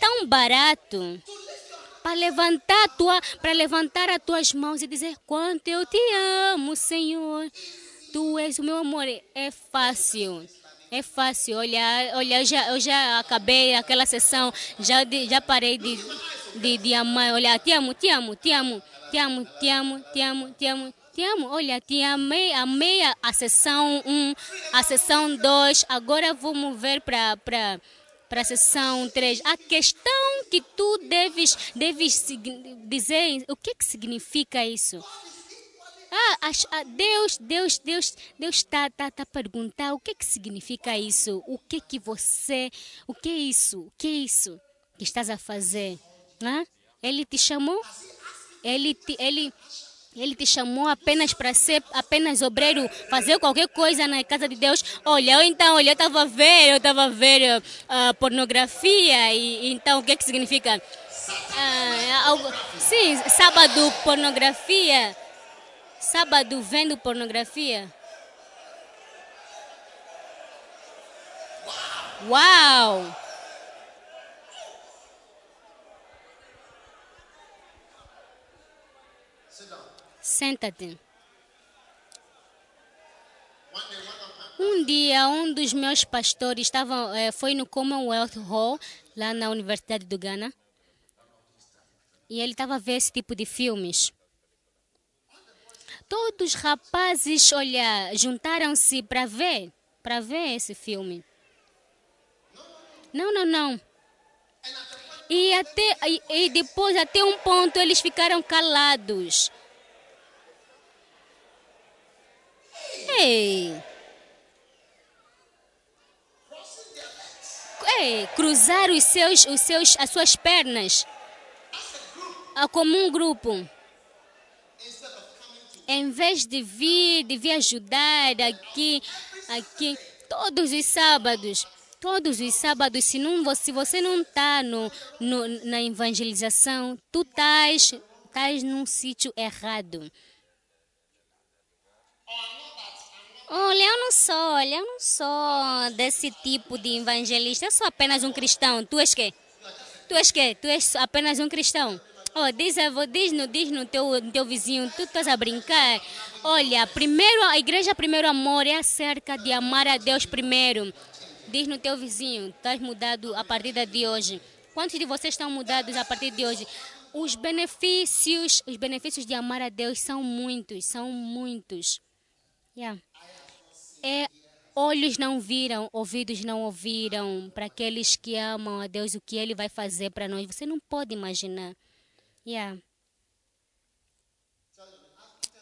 S2: tão barato para levantar tua, para levantar as tuas mãos e dizer quanto eu te amo, Senhor. Tu és o meu amor. É fácil. É fácil. Olha, olha eu, já, eu já acabei aquela sessão, já, já parei de, de, de amar. Olha, te amo, te amo, te amo, te amo, te amo, te amo, te amo. Te amo, olha, te amei, amei a, a sessão 1, a sessão 2, agora vamos ver para para a sessão 3. A questão que tu deves, deves dizer, o que, que significa isso? Ah, ah, Deus, Deus, Deus, Deus está tá, tá a perguntar o que que significa isso? O que que você, o que é isso? O que é isso que estás a fazer? Ah? Ele te chamou? Ele, te, ele, ele te chamou apenas para ser apenas obreiro, fazer qualquer coisa na casa de Deus. Olha, eu, então, olha, eu estava a ver, eu estava a ver uh, pornografia e então o que que significa? Uh, algo, sim, sábado pornografia. Sábado vendo pornografia. Uau! Senta-te. Um dia, um dos meus pastores estava, eh, foi no Commonwealth Hall, lá na Universidade do Ghana, e ele estava a ver esse tipo de filmes. Todos os rapazes, olha, juntaram-se para ver, para ver esse filme. Não, não, não. E, até, e, e depois, até um ponto, eles ficaram calados. Ei! Ei, cruzar os seus, os seus, as suas pernas como um grupo em vez de vir, de vir ajudar aqui, aqui, todos os sábados, todos os sábados, se, não, se você não está no, no, na evangelização, tu estás, estás num sítio errado. Olha, eu não sou, olha, eu não sou desse tipo de evangelista, eu sou apenas um cristão. Tu és quê? Tu és quê? Tu és apenas um cristão. Oh, diz, diz, no, diz no, teu, no teu vizinho, tu estás a brincar. Olha, primeiro, a igreja Primeiro Amor é acerca de amar a Deus primeiro. Diz no teu vizinho, estás mudado a partir de hoje. Quantos de vocês estão mudados a partir de hoje? Os benefícios, os benefícios de amar a Deus são muitos, são muitos. Yeah. É olhos não viram, ouvidos não ouviram. Para aqueles que amam a Deus, o que Ele vai fazer para nós, você não pode imaginar. Yeah.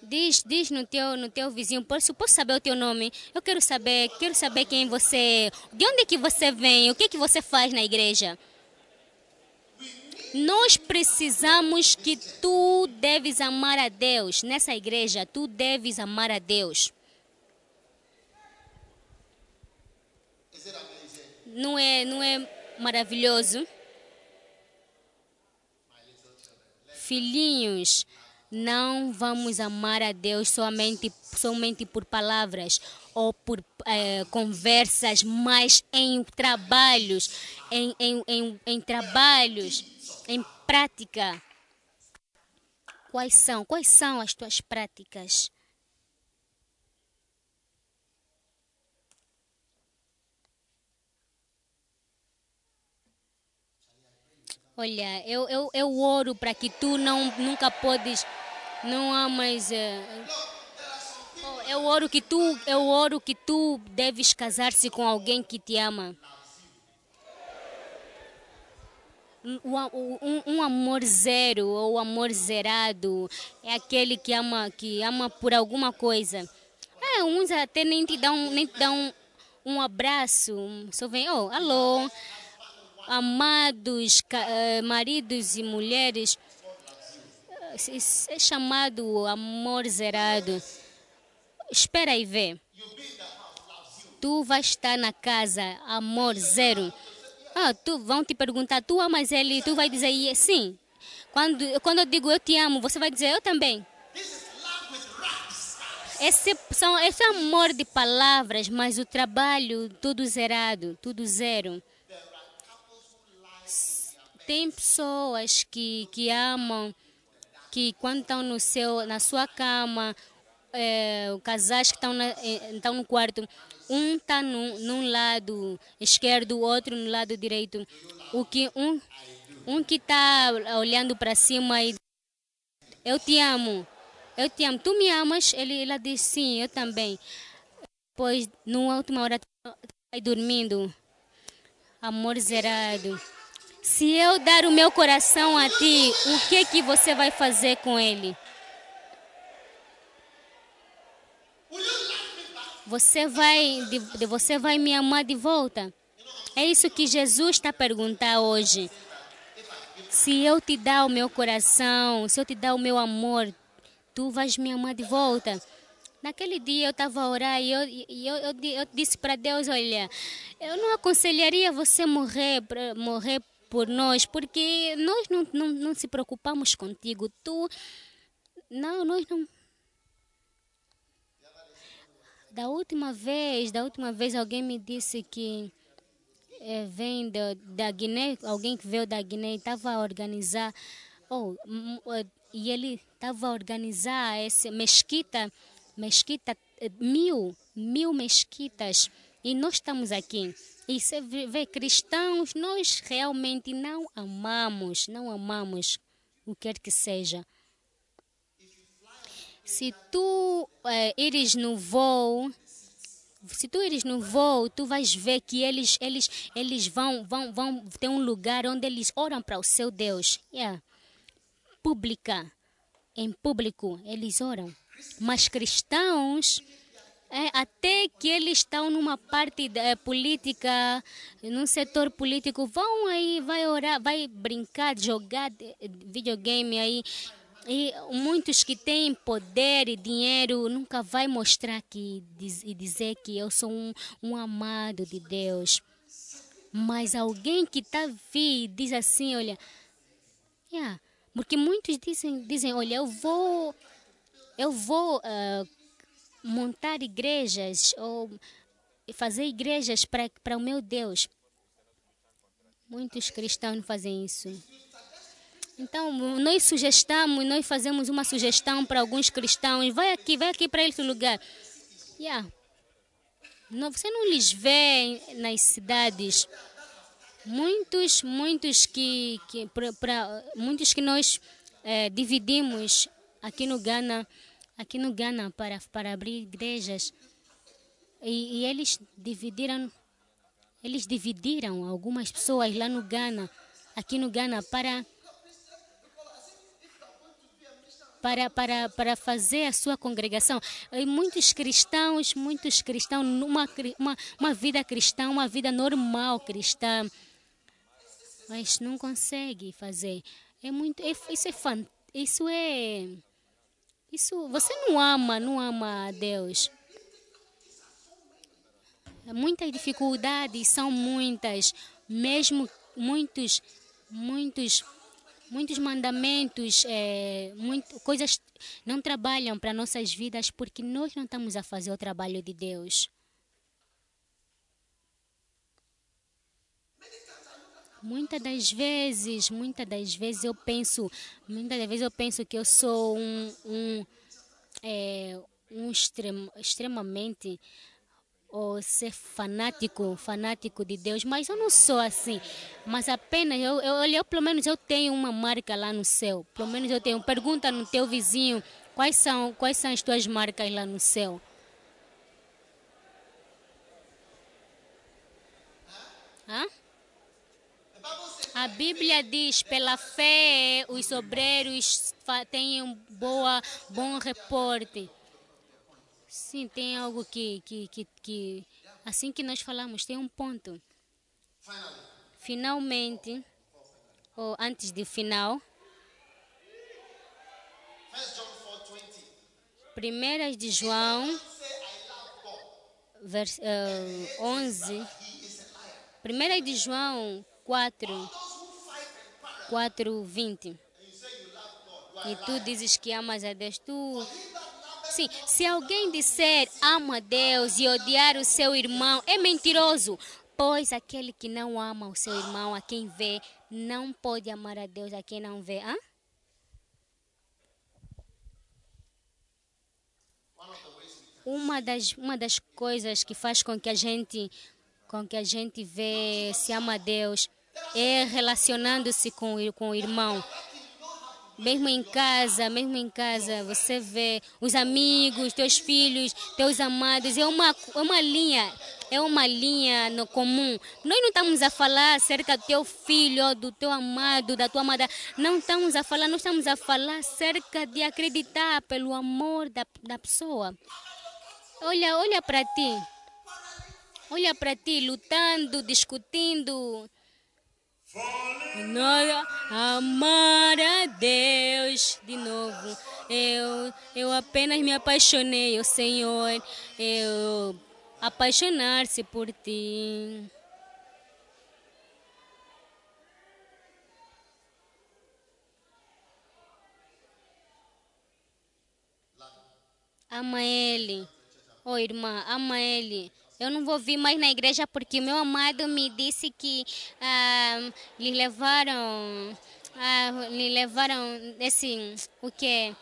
S2: Diz, diz no teu, no teu vizinho, posso, posso saber o teu nome? Eu quero saber, quero saber quem você, de onde é que você vem, o que é que você faz na igreja. Nós precisamos que tu deves amar a Deus. Nessa igreja, tu deves amar a Deus. Não é, não é maravilhoso? Filhinhos, não vamos amar a Deus somente, somente por palavras ou por é, conversas, mas em trabalhos, em, em, em, em trabalhos, em prática. Quais são? Quais são as tuas práticas? Olha, eu, eu, eu oro para que tu não nunca podes, não amas. Uh, eu oro que tu, eu oro que tu deves casar-se com alguém que te ama. Um, um, um, amor zero ou amor zerado é aquele que ama que ama por alguma coisa. É, uns até nem te dão nem te dão um, um abraço, só vem, oh, alô, amados eh, maridos e mulheres, eh, é chamado amor zerado. Espera e vê. Tu vais estar na casa, amor zero. Ah, tu vão te perguntar, tu amas ele? Tu vai dizer sim. Quando, quando eu digo eu te amo, você vai dizer eu também. Esse, são, esse é amor de palavras, mas o trabalho tudo zerado, tudo zero. Tem pessoas que, que amam, que quando estão no seu, na sua cama, é, casais que estão, na, eh, estão no quarto, um está num, num lado esquerdo, o outro no lado direito. O que um, um que está olhando para cima e eu te amo, eu te amo, tu me amas? Ele, ela diz sim, eu também. Pois, numa última hora, vai dormindo, amor zerado. Se eu dar o meu coração a ti, o que que você vai fazer com ele? Você vai, você vai me amar de volta? É isso que Jesus está perguntando hoje. Se eu te dar o meu coração, se eu te dar o meu amor, tu vais me amar de volta. Naquele dia eu estava a orar e eu, eu, eu, eu disse para Deus, olha, eu não aconselharia você morrer, morrer por nós, porque nós não, não, não se preocupamos contigo. Tu, não, nós não... Da última vez, da última vez alguém me disse que é, vem da, Guiné, alguém que veio da Guiné estava a organizar, oh, e ele estava a organizar essa mesquita, mesquita, eh, mil, mil mesquitas, e nós estamos aqui. E você vê, cristãos, nós realmente não amamos, não amamos o que quer que seja. Se tu é, ires no voo, se tu ires no voo, tu vais ver que eles, eles, eles vão, vão, vão ter um lugar onde eles oram para o seu Deus. Yeah. Pública, em público, eles oram. Mas cristãos, é, até que eles estão numa parte é, política, num setor político, vão aí, vai orar, vai brincar, jogar videogame aí. E muitos que têm poder e dinheiro nunca vai mostrar que e dizer que eu sou um, um amado de Deus. Mas alguém que está vindo diz assim, olha, yeah, porque muitos dizem, dizem, olha, eu vou, eu vou uh, montar igrejas ou fazer igrejas para o meu Deus. Muitos cristãos fazem isso. Então, nós sugestamos, nós fazemos uma sugestão para alguns cristãos. Vai aqui, vai aqui para esse lugar. Yeah. Não, você não lhes vê nas cidades. Muitos, muitos que, que pra, pra muitos que nós é, dividimos aqui no Ghana aqui no Ghana para, para abrir igrejas. E, e eles dividiram eles dividiram algumas pessoas lá no Ghana, aqui no Ghana, para para, para, para fazer a sua congregação. E muitos cristãos, muitos cristãos, uma, uma, uma vida cristã, uma vida normal cristã, mas não consegue fazer. É muito, é, isso é isso é isso, você não ama, não ama a Deus. Muitas dificuldades são muitas, mesmo muitos, muitos, muitos mandamentos, é, muito, coisas não trabalham para nossas vidas porque nós não estamos a fazer o trabalho de Deus. Muitas das vezes, muitas das vezes eu penso, muitas das vezes eu penso que eu sou um, um, é, um extrem, extremamente ou ser fanático, fanático de Deus, mas eu não sou assim. Mas apenas eu, eu, eu, pelo menos eu tenho uma marca lá no céu. Pelo menos eu tenho. Pergunta no teu vizinho quais são quais são as tuas marcas lá no céu. Hã? A Bíblia diz: pela fé os obreiros têm um boa, bom reporte. Sim, tem algo que, que, que, que. Assim que nós falamos, tem um ponto. Finalmente, ou antes de final. Primeiras de João, vers, uh, 11. Primeira de João 4, 4, 20. E tu dizes que amas a Deus, tu. Sim, se alguém disser ama a Deus e odiar o seu irmão, é mentiroso. Pois aquele que não ama o seu irmão, a quem vê, não pode amar a Deus a quem não vê. Hã? Uma das, uma das coisas que faz com que a gente com que a gente vê se ama a Deus é relacionando-se com, com o irmão. Mesmo em casa, mesmo em casa, você vê os amigos, teus filhos, teus amados, é uma, é uma linha, é uma linha no comum. Nós não estamos a falar acerca do teu filho, do teu amado, da tua amada. Não estamos a falar, nós estamos a falar acerca de acreditar pelo amor da, da pessoa. Olha, olha para ti. Olha para ti, lutando, discutindo. Nada, amar a Deus de novo. Eu, eu apenas me apaixonei, o Senhor. Eu apaixonar-se por ti. Ama Ele. Oh, irmã, ama Ele. Eu não vou vir mais na igreja porque meu amado me disse que ah, lhe levaram, ah, lhe levaram esse, o que?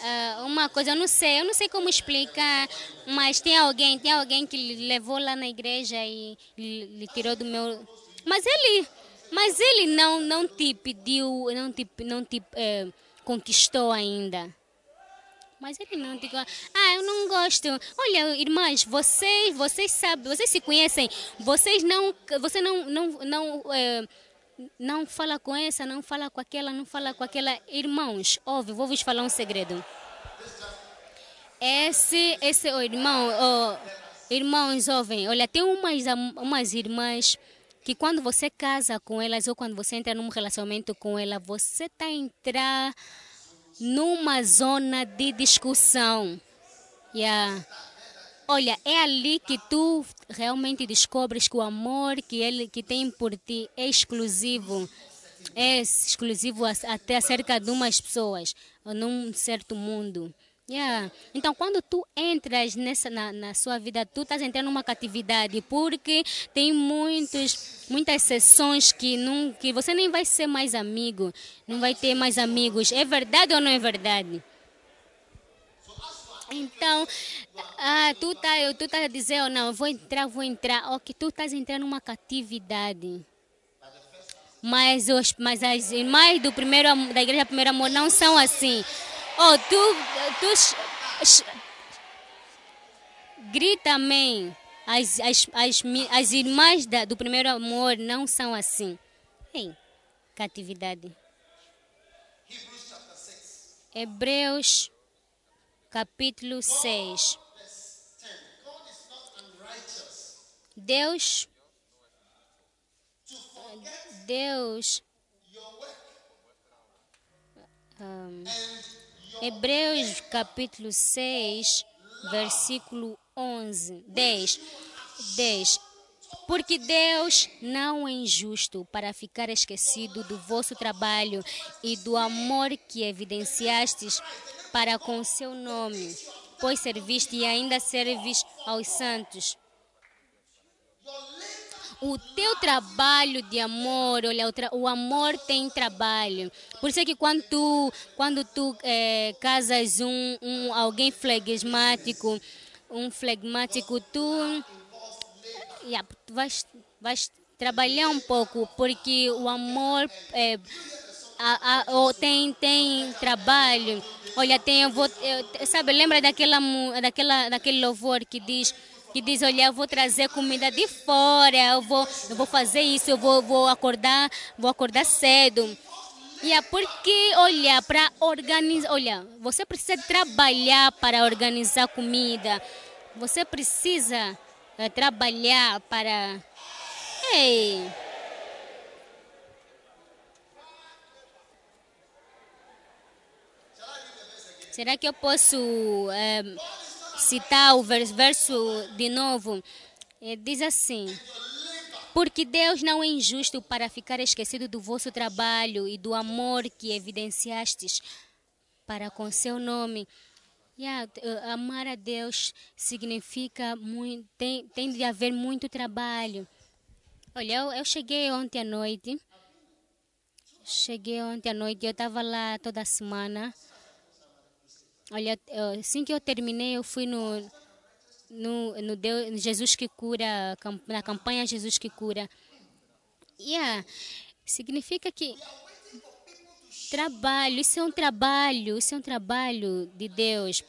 S2: Ah, uma coisa, eu não sei, eu não sei como explicar, mas tem alguém, tem alguém que lhe levou lá na igreja e lhe, lhe tirou do meu, mas ele, mas ele não não te pediu, não te não te eh, conquistou ainda. Mas ele não diga, ah, eu não gosto. Olha, irmãs, vocês, vocês sabem, vocês se conhecem. Vocês não, você não, não, não, é, não fala com essa, não fala com aquela, não fala com aquela. Irmãos, ouve, vou vos falar um segredo. Esse, esse oh, irmão, oh, irmãos, ouvem, olha, tem umas, umas irmãs que quando você casa com elas ou quando você entra num relacionamento com ela, você a entrar numa zona de discussão. Yeah. Olha, é ali que tu realmente descobres que o amor que ele que tem por ti é exclusivo. É exclusivo até acerca de umas pessoas, num certo mundo. Yeah. Então, quando tu entras nessa, na, na sua vida, tu estás entrando numa catividade, porque tem muitos, muitas sessões que, não, que você nem vai ser mais amigo, não vai ter mais amigos. É verdade ou não é verdade? Então, ah, tu tá, tu tá dizer, oh, não, vou entrar, vou entrar. Ok, tu estás entrando numa catividade. Mas, os, mas as irmãs do primeiro, da igreja Primeiro Amor não são assim. Oh, tu, tu grita amém. As, as, as, as irmãs da, do primeiro amor não são assim. Ei, catividade. Hebreus capítulo 6. Deus Deus um, Hebreus capítulo 6, versículo 11, 10. 10. Porque Deus não é injusto para ficar esquecido do vosso trabalho e do amor que evidenciastes para com seu nome, pois serviste e ainda serves aos santos o teu trabalho de amor, olha, o, o, amor tem trabalho. Por isso é que quando tu, quando tu é, casas um, um, alguém flegmático, um flegmático, tu yeah, vais, vais trabalhar um pouco, porque o amor é, a, a, tem, tem trabalho. Olha, tem, eu vou, eu, sabe, lembra daquela, daquela, daquele louvor que diz que diz, olha, eu vou trazer comida de fora, eu vou, eu vou fazer isso, eu vou, vou acordar, vou acordar cedo. E é porque, olha, para organizar, olha, você precisa trabalhar para organizar comida. Você precisa é, trabalhar para. Ei! Será que eu posso é, citar o verso de novo, eh, diz assim: Porque Deus não é injusto para ficar esquecido do vosso trabalho e do amor que evidenciastes para com seu nome. Yeah, amar a Deus significa muito, tem, tem de haver muito trabalho. Olha, eu, eu cheguei ontem à noite. Cheguei ontem à noite, eu estava lá toda semana. Olha, assim que eu terminei, eu fui no, no, no Deus, Jesus que cura, na campanha Jesus que cura. Yeah, significa que trabalho, isso é um trabalho, isso é um trabalho de Deus.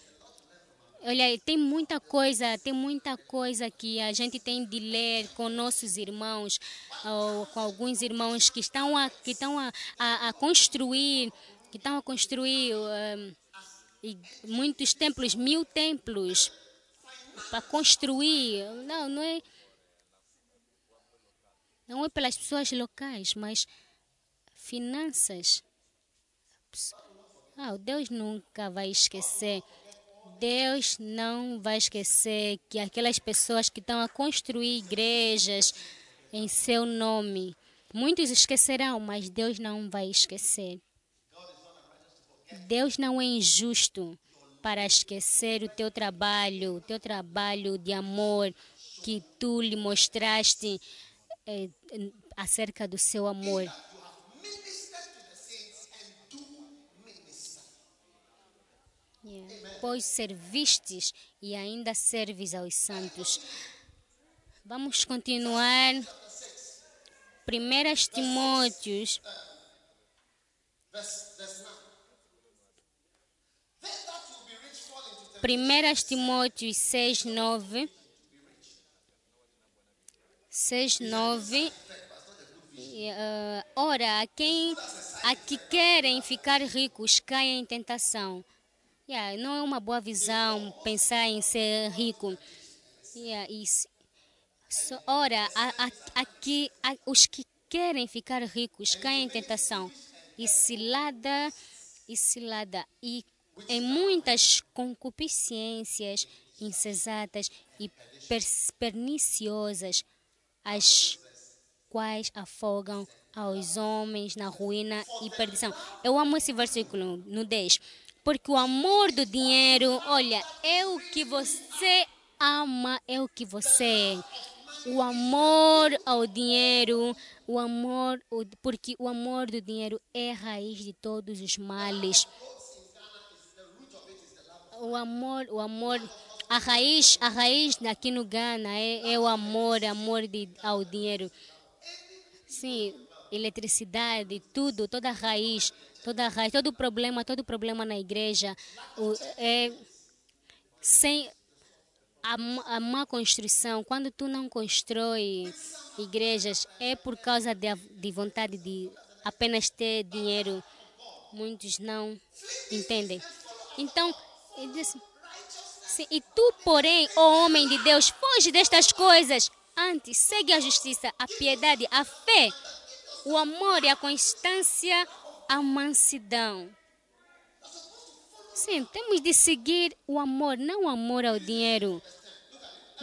S2: Olha, tem muita coisa, tem muita coisa que a gente tem de ler com nossos irmãos, ou com alguns irmãos que estão a, que estão a, a, a construir, que estão a construir um, e muitos templos, mil templos para construir. Não, não é, não é pelas pessoas locais, mas finanças. Ah, Deus nunca vai esquecer. Deus não vai esquecer que aquelas pessoas que estão a construir igrejas em seu nome, muitos esquecerão, mas Deus não vai esquecer. Deus não é injusto para esquecer o teu trabalho, o teu trabalho de amor que tu lhe mostraste eh, acerca do seu amor. Yeah. Pois servistes e ainda serves aos santos. Vamos continuar. 1 Timóteos,
S3: verse
S2: 1 Timóteos 6, 9. 6, 9. E, ah, ora, a quem a que querem ficar ricos caem em tentação. Yeah, não é uma boa visão pensar em ser rico. Yeah, isso. So, ora, a, a, a que, a, os que querem ficar ricos caem em tentação e cilada e cilada e em muitas concupiscências insensatas e per- perniciosas, as quais afogam aos homens na ruína e perdição. Eu amo esse versículo no 10. Porque o amor do dinheiro, olha, é o que você ama, é o que você é. O amor ao dinheiro, o amor, porque o amor do dinheiro é a raiz de todos os males. O amor, o amor, a raiz, a raiz aqui no Ghana é, é o amor, amor de, ao dinheiro. Sim, eletricidade, tudo, toda a raiz, toda a raiz, todo problema, todo problema na igreja o- é sem a, a má construção. Quando tu não constrói igrejas, é por causa de, de vontade de apenas ter dinheiro. Muitos não entendem. Então, ele diz assim, Sim, e tu, porém, ó homem de Deus, foge destas coisas. Antes, segue a justiça, a piedade, a fé, o amor e a constância, a mansidão. Sim, temos de seguir o amor, não o amor ao dinheiro.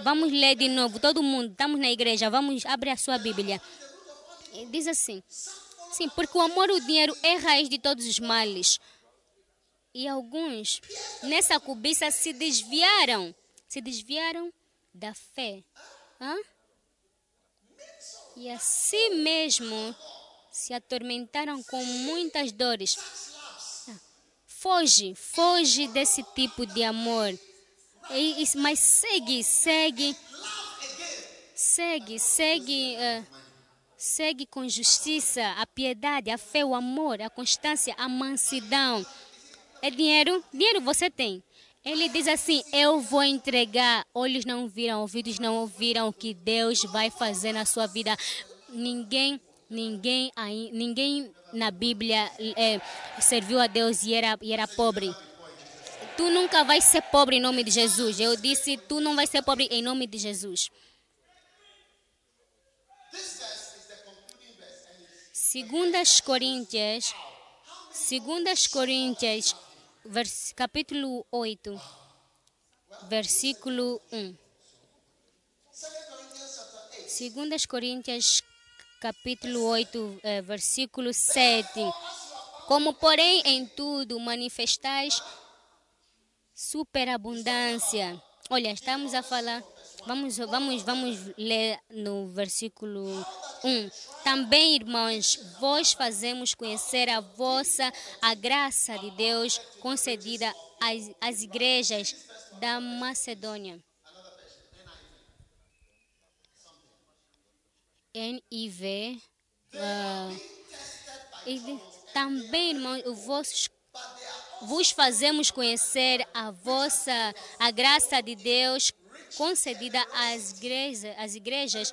S2: Vamos ler de novo, todo mundo, estamos na igreja, vamos abrir a sua Bíblia. Diz assim: Sim, porque o amor ao dinheiro é raiz de todos os males. E alguns nessa cobiça se desviaram, se desviaram da fé. Hã? E assim mesmo se atormentaram com muitas dores. Ah, Foge, foge desse tipo de amor. E- mas segue, segue, segue, segue, ah, segue com justiça, a piedade, a fé, o amor, a constância, a mansidão. É dinheiro? Dinheiro você tem. Ele diz assim: Eu vou entregar. Olhos não viram, ouvidos não ouviram o que Deus vai fazer na sua vida. Ninguém, ninguém, ninguém na Bíblia é, serviu a Deus e era, e era pobre. Tu nunca vai ser pobre em nome de Jesus. Eu disse: Tu não vai ser pobre em nome de Jesus. Segundas Coríntias, Segundas Coríntias, vers, capítulo 8, versículo 1.
S3: 2 Corinthians chapter 8.
S2: Segundas Coríntias, capítulo 8, eh, versículo 7. Como, porém, em tudo manifestais superabundância. Olha, estamos a falar Vamos, vamos, vamos ler no versículo 1. Também, irmãos, vós fazemos conhecer a vossa, a graça de Deus concedida às, às igrejas da Macedônia. NIV. Uh, e também, irmãos, os vossos vos fazemos conhecer a vossa a graça de Deus concedida às igrejas, às igrejas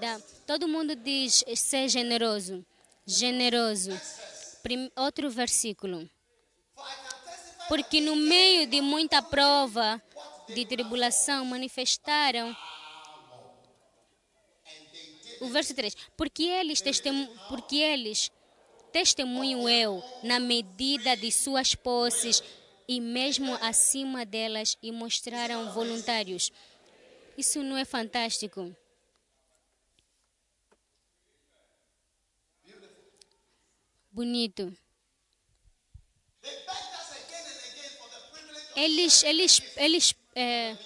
S2: da, todo mundo diz ser generoso, generoso. Prim, outro versículo. Porque no meio de muita prova de tribulação manifestaram o verso 3. Porque eles, testem, porque eles testemunho eu na medida de suas posses e mesmo acima delas e mostraram voluntários. Isso não é fantástico? Bonito. Eles, eles, eles é,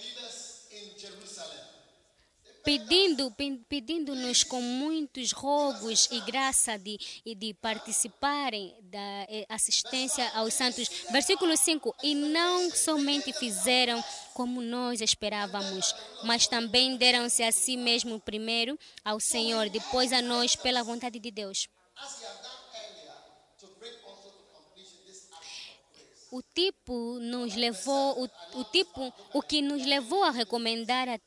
S2: pedindo, pedindo-nos com muitos rogos e graça de, de participarem da eh, assistência aos santos. Versículo 5: E não somente fizeram como nós esperávamos, mas também deram-se a si mesmo primeiro ao Senhor, depois a nós, pela vontade de Deus. o tipo nos levou o, o tipo o que nos levou a recomendar a,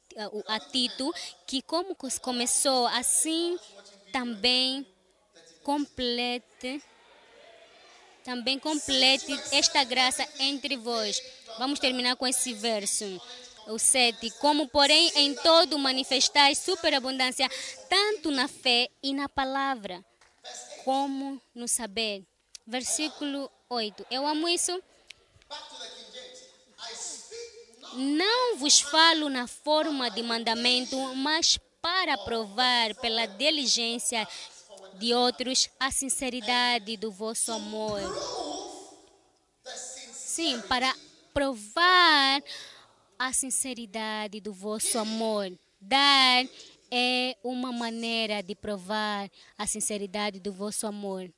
S2: a, Tito que como começou assim também complete também complete esta graça entre vós. Vamos terminar com esse verso. O 7. Como, porém, em todo manifestais superabundância, tanto na fé e na palavra, como no saber. Versículo 8. Eu amo isso. Não vos falo na forma de mandamento, mas para provar pela diligência de outros a sinceridade do vosso amor. Sim, para provar a sinceridade do vosso amor. Dar é uma maneira de provar a sinceridade do vosso amor.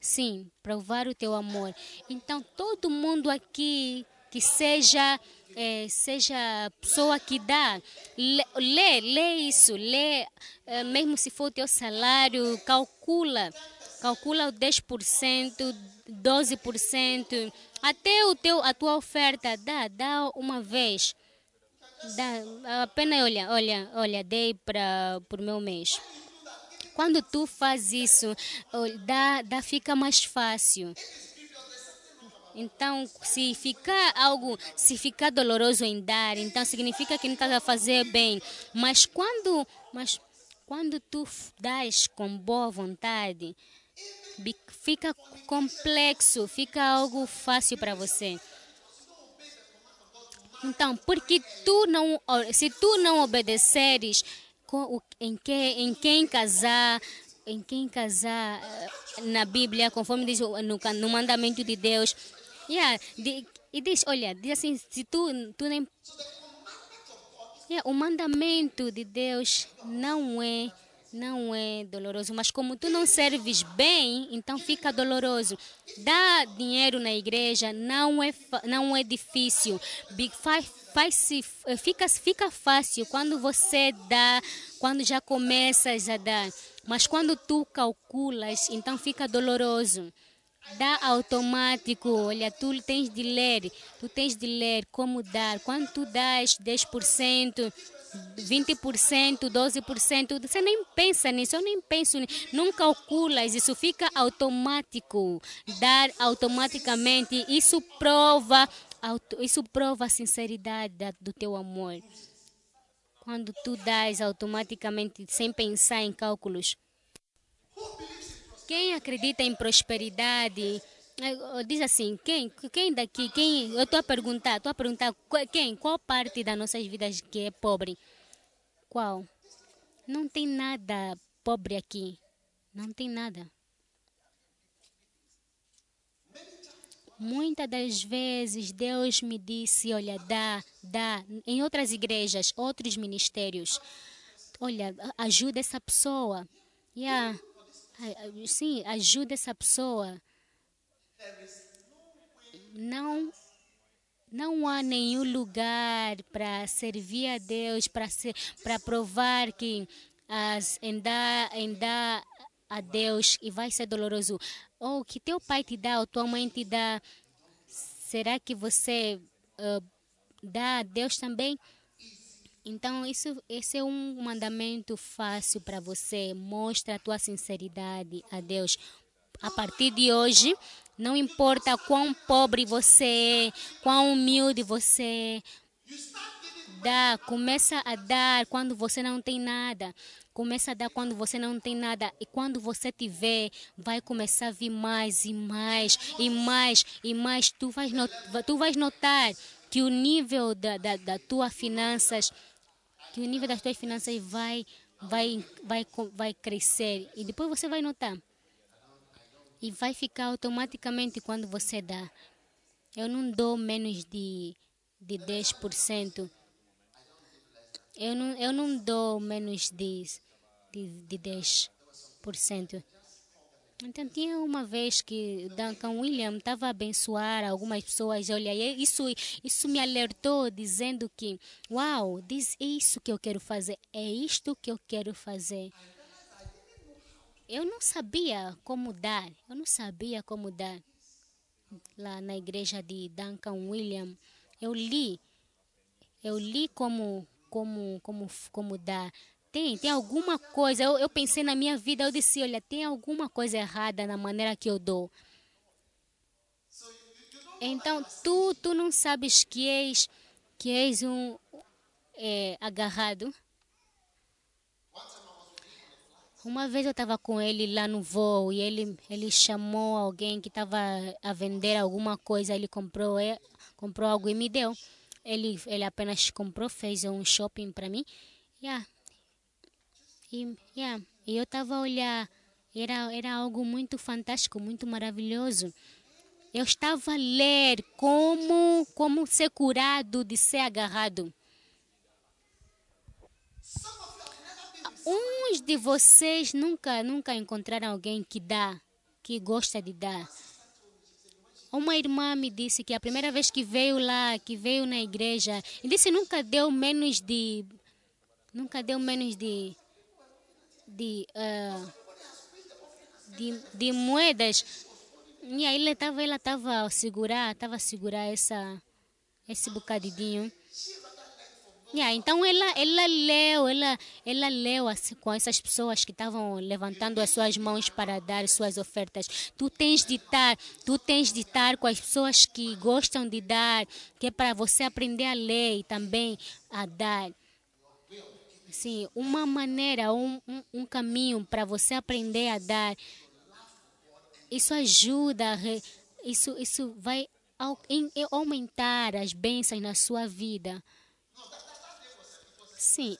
S2: Sim, provar o teu amor. Então, todo mundo aqui que seja é, seja pessoa que dá, lê, lê, lê isso, lê, é, mesmo se for o teu salário, calcula, calcula o 10%, 12%, até o teu, a tua oferta, dá, dá uma vez. Dá, apenas olha, olha, olha, dei para o meu mês. Quando tu faz isso, dá, dá, fica mais fácil. Então, se ficar algo, se ficar doloroso em dar, então significa que não está a fazer bem. Mas quando, mas quando tu dás com boa vontade, fica complexo, fica algo fácil para você. Então, porque tu não, se tu não obedeceres em, que, em quem casar, em quem casar eh, na Bíblia, conforme diz no, no mandamento de Deus, Yeah, de, e diz, olha, diz assim, se tu, tu nem... Yeah, o mandamento de Deus não é não é doloroso, mas como tu não serves bem, então fica doloroso. Dar dinheiro na igreja não é não é difícil. Faz, faz fica fica fácil quando você dá, quando já começas a dar. Mas quando tu calculas, então fica doloroso dá automático. Olha, tu tens de ler, tu tens de ler como dar. Quando tu dás 10%, 20%, 12%, você nem pensa nisso, eu nem penso nisso, não calculas, isso fica automático. Dar automaticamente, isso prova, isso prova a sinceridade do teu amor. Quando tu dás automaticamente, sem pensar em cálculos. Quem acredita em prosperidade, eh, diz assim, quem, quem daqui, quem, eu estou a perguntar, estou a perguntar, quem, qual parte das nossas vidas que é pobre? Qual? Não tem nada pobre aqui, não tem nada. Muitas das vezes Deus me disse, olha, dá, dá, em outras igrejas, outros ministérios. Olha, ajuda essa pessoa. Yeah. Sim, ajuda essa pessoa. Não não há nenhum lugar para servir a Deus, para para provar que as andar, andar a Deus e vai ser doloroso. Ou que teu pai te dá, ou tua mãe te dá. Será que você ah, dá a Deus também? Então, isso, esse é um mandamento fácil para você. Mostra a tua sinceridade a Deus. A partir de hoje, não importa quão pobre você é, quão humilde você é, dá, começa a dar quando você não tem nada. Começa a dar quando você não tem nada. E quando você tiver, vai começar a vir mais e mais e mais e mais. Tu vais, tu vais notar que o nível da, da, da tua finanças, que o nível das tuas finanças vai, vai, vai, vai crescer. E depois você vai notar. E vai ficar automaticamente quando você dá. Eu não dou menos de, de 10%. Eu não, eu não dou menos de, de, de 10%. Então, tinha uma vez que Duncan William estava a abençoar algumas pessoas. Olha, isso, isso me alertou, dizendo que, uau, diz isso que eu quero fazer, é isto que eu quero fazer. Eu não sabia como dar, eu não sabia como dar lá na igreja de Duncan William. Eu li, eu li como, como, como, como dar. Tem, tem alguma coisa. Eu, eu pensei na minha vida, eu disse, olha, tem alguma coisa errada na maneira que eu dou. Então, tu, tu não sabes que és, que és um é, agarrado. Uma vez eu estava com ele lá no voo e ele, ele chamou alguém que estava a vender alguma coisa. Ele comprou, é, comprou algo e me deu. Ele, ele apenas comprou, fez um shopping para mim. Yeah. E, yeah. eu estava a olhar. Era, era algo muito fantástico, muito maravilhoso. Eu estava a ler como, como ser curado de ser agarrado. Uns de vocês nunca, nunca encontraram alguém que dá, que gosta de dar. Uma irmã me disse que a primeira vez que veio lá, que veio na igreja, disse nunca deu menos de, nunca deu menos de, de, ah, de, de moedas. E aí ela estava, ela estava a segurar, estava a segurar essa, esse bocadinho. Yeah, então ela, ela leu, ela, ela leu assim, com essas pessoas que estavam levantando as suas mãos para dar suas ofertas. Tu tens de estar, tu tens de estar com as pessoas que gostam de dar, que é para você aprender a ler e também a dar. Sim, uma maneira, um, um, um caminho para você aprender a dar. Isso ajuda, isso, isso vai aumentar as bênçãos na sua vida. Sim.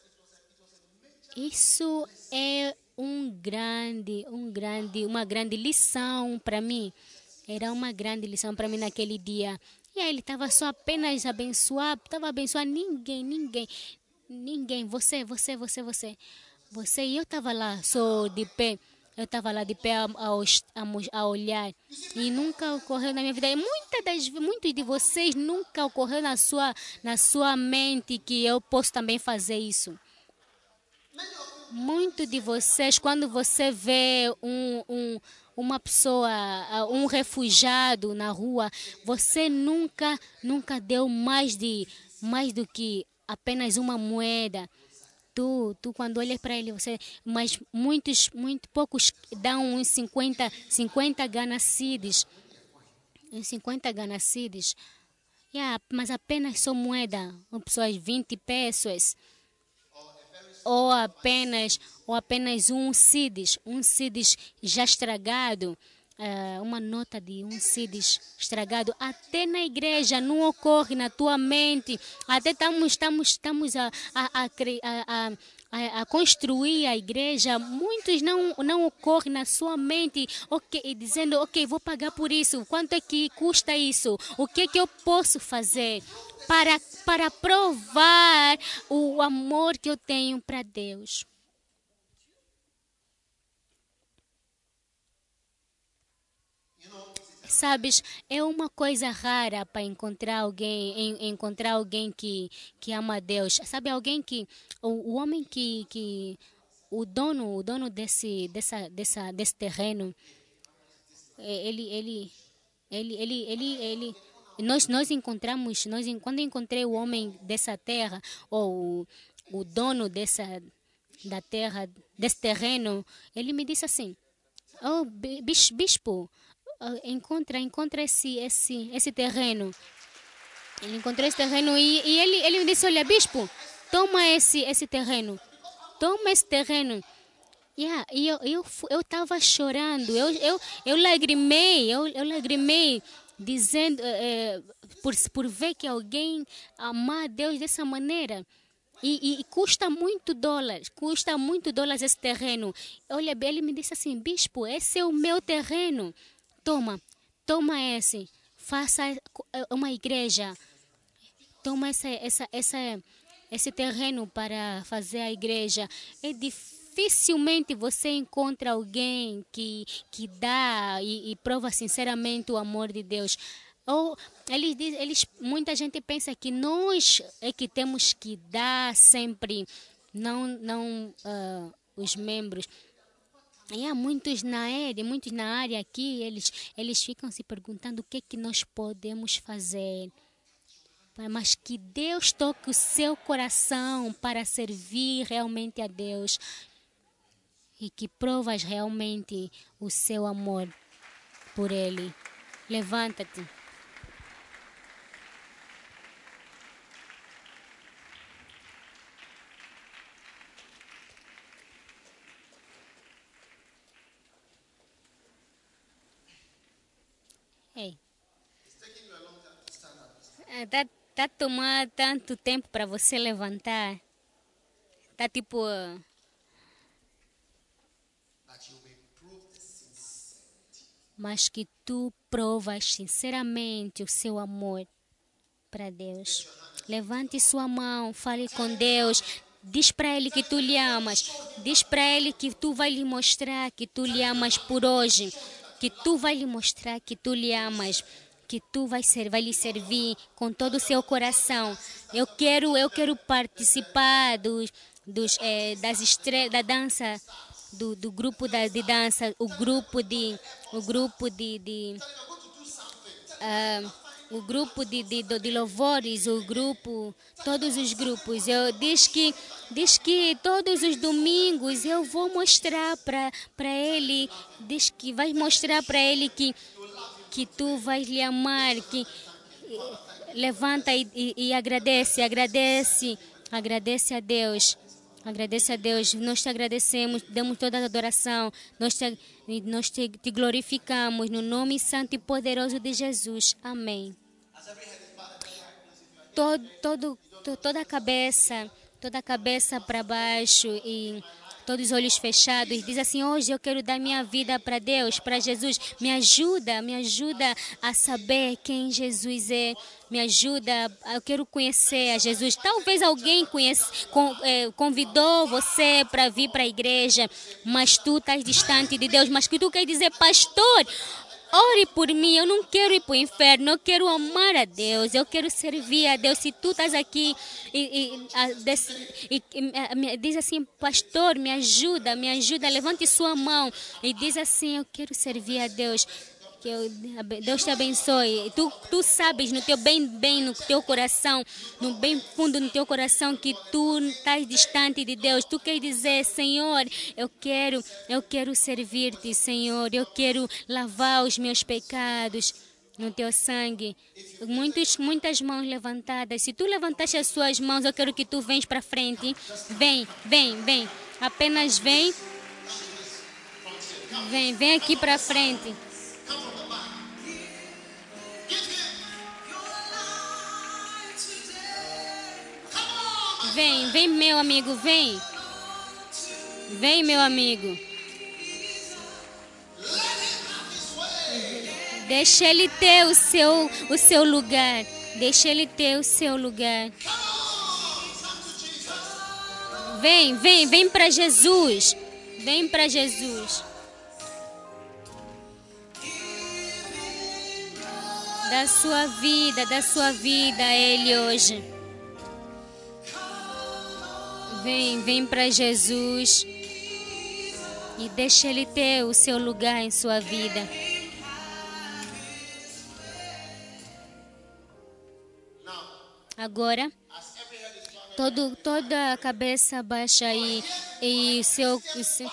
S2: Isso é um grande, um grande, uma grande lição para mim. Era uma grande lição para mim naquele dia. E aí ele estava só apenas abençoar, estava a abençoar ninguém, ninguém, ninguém. Você, você, você, você, você. E eu estava lá só de pé. Eu estava lá de pé a, a, a olhar e nunca ocorreu na minha vida. E muitas das, muitos de vocês nunca ocorreu na sua, na sua mente que eu posso também fazer isso. Muito de vocês, quando você vê um, um, uma pessoa, um refugiado na rua, você nunca, nunca deu mais, de, mais do que apenas uma moeda. Tu, tu quando olhas para ele, você, mas muitos, muito poucos dão uns 50, 50 ganacides. Uns 50 ganacides. Yeah, mas apenas só moeda, pessoas 20 pesos ou apenas ou apenas um CIDES, um CIDES já estragado, eh, uma nota de um CIDES estragado, até na igreja não ocorre na tua mente, até estamos estamos estamos a a, a, a, a construir a igreja, muitos não, não ocorre na sua mente, ok, dizendo, ok, vou pagar por isso, quanto é que custa isso, o que é que eu posso fazer para, para provar o amor que eu tenho para Deus. Sabes, é uma coisa rara para encontrar alguém, em, encontrar alguém que, que ama Deus. Sabe, alguém que o, o homem que, que o dono, o dono desse dessa, dessa desse terreno, é, ele ele ele ele ele, ele nós nós encontramos, nós quando encontrei o homem dessa terra ou o, o dono dessa da terra, desse terreno, ele me disse assim: "Oh, bispo, encontra, encontra esse, esse, esse terreno. Ele encontrou esse terreno e, e ele, ele me disse, olha, bispo, toma esse, esse terreno. Toma esse terreno. Yeah, e eu eu eu estava chorando, eu eu eu lagrimei, eu eu lagrimei dizendo é, por por ver que alguém amar Deus dessa maneira. E, e, custa muito dólares, custa muito dólares esse terreno. Olha, ele me disse assim, bispo, esse é o meu terreno. Toma, toma esse, faça é, uma igreja. Toma essa, essa, essa, esse terreno para fazer a igreja. É dificilmente você encontra alguém que, que dá e, e prova sinceramente o amor de Deus. Ou eles, eles, muita gente pensa que nós é que temos que dar sempre, não, não uh, os membros. E há muitos na área, muitos na área aqui, eles, eles ficam se perguntando o que é que nós podemos fazer. Mas que Deus toque o seu coração para servir realmente a Deus e que provas realmente o seu amor por Ele. Levanta-te. Está tá tomando tanto tempo para você levantar. Está tipo. Mas que tu provas sinceramente o seu amor para Deus. Levante sua mão, fale com Deus. Diz para ele que tu lhe amas. Diz para ele que tu vai lhe mostrar que tu lhe amas por hoje. Que tu vai lhe mostrar que tu lhe amas que tu vai ser, vai lhe servir com todo o seu coração. Eu quero, eu quero participar dos, dos é, das estrelas, da dança do, do grupo da, de dança, o grupo de, o grupo de, de uh, o grupo de, de, de louvores, o grupo, todos os grupos. Eu diz que diz que todos os domingos eu vou mostrar para para ele, diz que vai mostrar para ele que que tu vais lhe amar, que levanta e, e, e agradece, agradece, agradece a Deus. Agradece a Deus, nós te agradecemos, damos toda a adoração, nós, te, nós te, te glorificamos no nome santo e poderoso de Jesus. Amém. Todo, todo, toda a cabeça, toda a cabeça para baixo e todos os olhos fechados, diz assim: Hoje eu quero dar minha vida para Deus, para Jesus. Me ajuda, me ajuda a saber quem Jesus é. Me ajuda, eu quero conhecer a Jesus. Talvez alguém conhece, é, convidou você para vir para a igreja, mas tu estás distante de Deus. Mas que tu quer dizer, pastor? Ore por mim, eu não quero ir para o inferno, eu quero amar a Deus, eu quero servir a Deus. Se tu estás aqui e, e, e, e, diz assim, pastor, me ajuda, me ajuda, levante sua mão e diz assim, eu quero servir a Deus que eu, Deus te abençoe. Tu, tu sabes no teu bem, bem no teu coração, no bem fundo no teu coração que tu estás distante de Deus. Tu quer dizer, Senhor, eu quero, eu quero servir-te, Senhor. Eu quero lavar os meus pecados no teu sangue. Muitos, muitas mãos levantadas. Se tu levantaste as suas mãos, eu quero que tu venhas para frente. Vem, vem, vem. Apenas vem. Vem, vem aqui para frente. Vem, vem, meu amigo, vem. Vem, meu amigo. Deixa ele ter o seu, o seu lugar. Deixa ele ter o seu lugar. Vem, vem, vem para Jesus. Vem para Jesus. Da sua vida, da sua vida a Ele hoje. Vem, vem para Jesus. E deixa Ele ter o seu lugar em sua vida. Agora, todo, toda a cabeça baixa aí e seu, seu-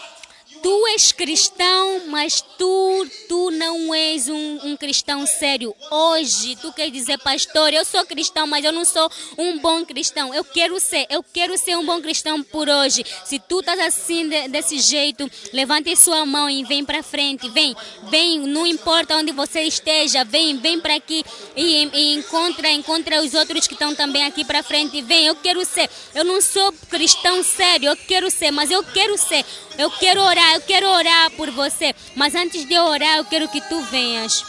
S2: tu és cristão, mas tu tu não és um, um cristão sério. Hoje tu quer dizer, pastor, eu sou cristão, mas eu não sou um bom cristão. Eu quero ser, eu quero ser um bom cristão por hoje. Se tu estás assim de- desse jeito, levante sua mão e vem para frente, vem, vem, não importa onde você esteja, vem, vem para aqui e, e encontra, encontra os outros que estão também aqui para frente. Vem, eu quero ser. Eu não sou cristão sério, eu quero ser, mas eu quero ser. Eu quero orar, eu quero orar por você. Mas antes de orar, eu quero que tu venhas.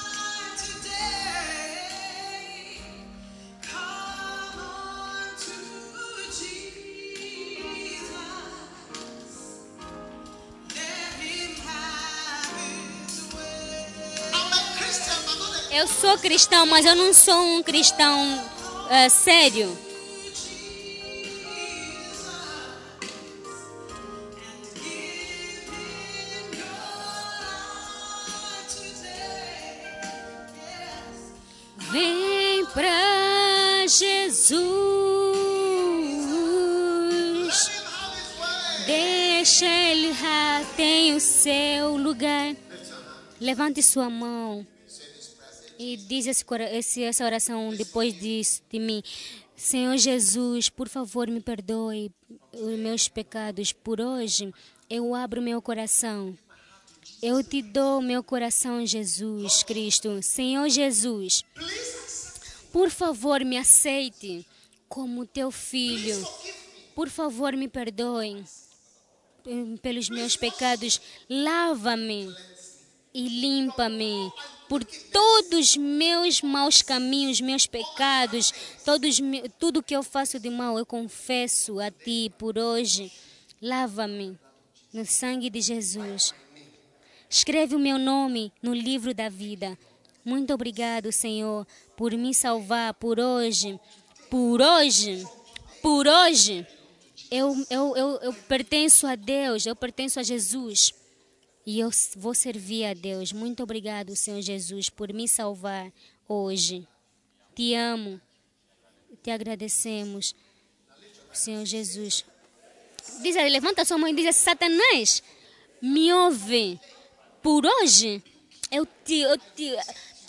S2: Eu sou cristão, mas eu não sou um cristão ah, sério. Vem pra Jesus. Deixa ele tem o seu lugar. Levante sua mão e diz essa oração depois de, de mim. Senhor Jesus, por favor, me perdoe os meus pecados. Por hoje, eu abro meu coração. Eu te dou meu coração, Jesus Cristo. Senhor Jesus, por favor, me aceite como teu filho. Por favor, me perdoe eh, pelos meus pecados. Lava-me e limpa-me por todos os meus maus caminhos, meus pecados, todos, tudo que eu faço de mal, eu confesso a Ti por hoje. Lava-me no sangue de Jesus. Escreve o meu nome no livro da vida. Muito obrigado, Senhor, por me salvar por hoje. Por hoje. Por hoje. Eu, eu, eu, eu pertenço a Deus, eu pertenço a Jesus. E eu vou servir a Deus. Muito obrigado, Senhor Jesus, por me salvar hoje. Te amo. Te agradecemos, Senhor Jesus. Diz levanta sua mão e diz: Satanás, me ouve. Por hoje, eu te, eu te,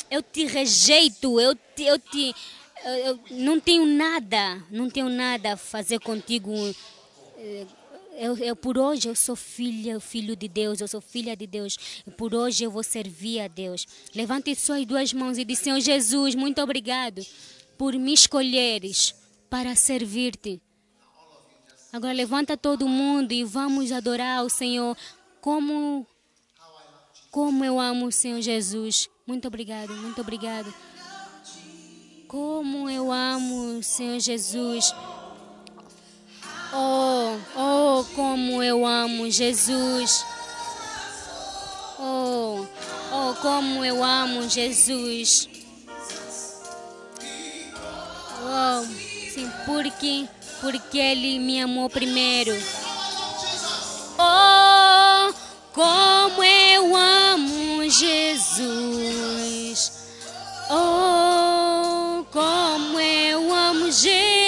S2: eu te rejeito. Eu te, eu te, eu, não tenho nada, não tenho nada a fazer contigo. Eu, eu, por hoje eu sou filha, filho de Deus, eu sou filha de Deus. Por hoje eu vou servir a Deus. Levante suas duas mãos e diz: Senhor Jesus, muito obrigado por me escolheres para servir-te. Agora levanta todo mundo e vamos adorar o Senhor como como eu amo o Senhor Jesus. Muito obrigado, muito obrigado. Como eu amo o Senhor Jesus. Oh, oh, como eu amo Jesus. Oh, oh, como eu amo Jesus. Oh, sim, porque, porque Ele me amou primeiro. Como eu amo Jesus. Oh, como eu amo Jesus.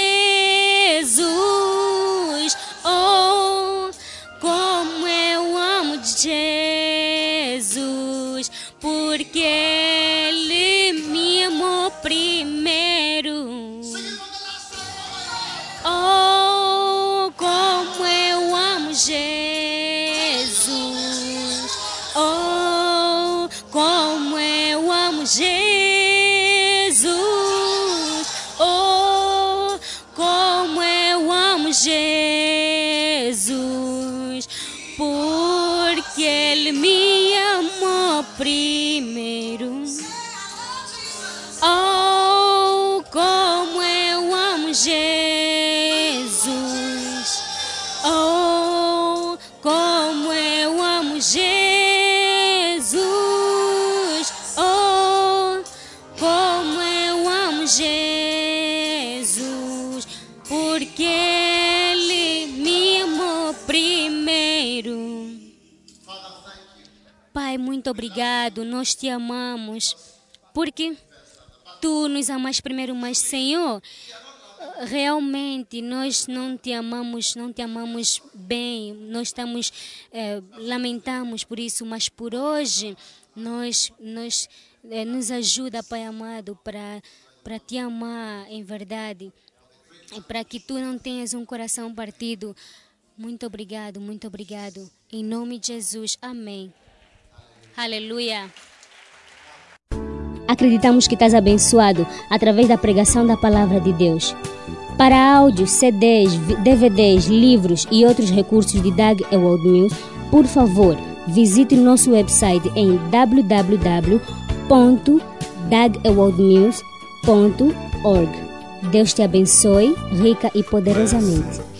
S2: Obrigado, nós te amamos, porque tu nos amas primeiro, mas Senhor, realmente nós não te amamos, não te amamos bem, nós estamos, eh, lamentamos por isso, mas por hoje nós, nós eh, nos ajuda, Pai amado, para para te amar em verdade, e para que tu não tenhas um coração partido. Muito obrigado, muito obrigado. Em nome de Jesus, amém. Aleluia.
S1: Acreditamos que estás abençoado através da pregação da palavra de Deus. Para áudios, CDs, DVDs, livros e outros recursos de Doug Ewald Mills, por favor, visite nosso website em www.dougewaldmills.org. Deus te abençoe rica e poderosamente.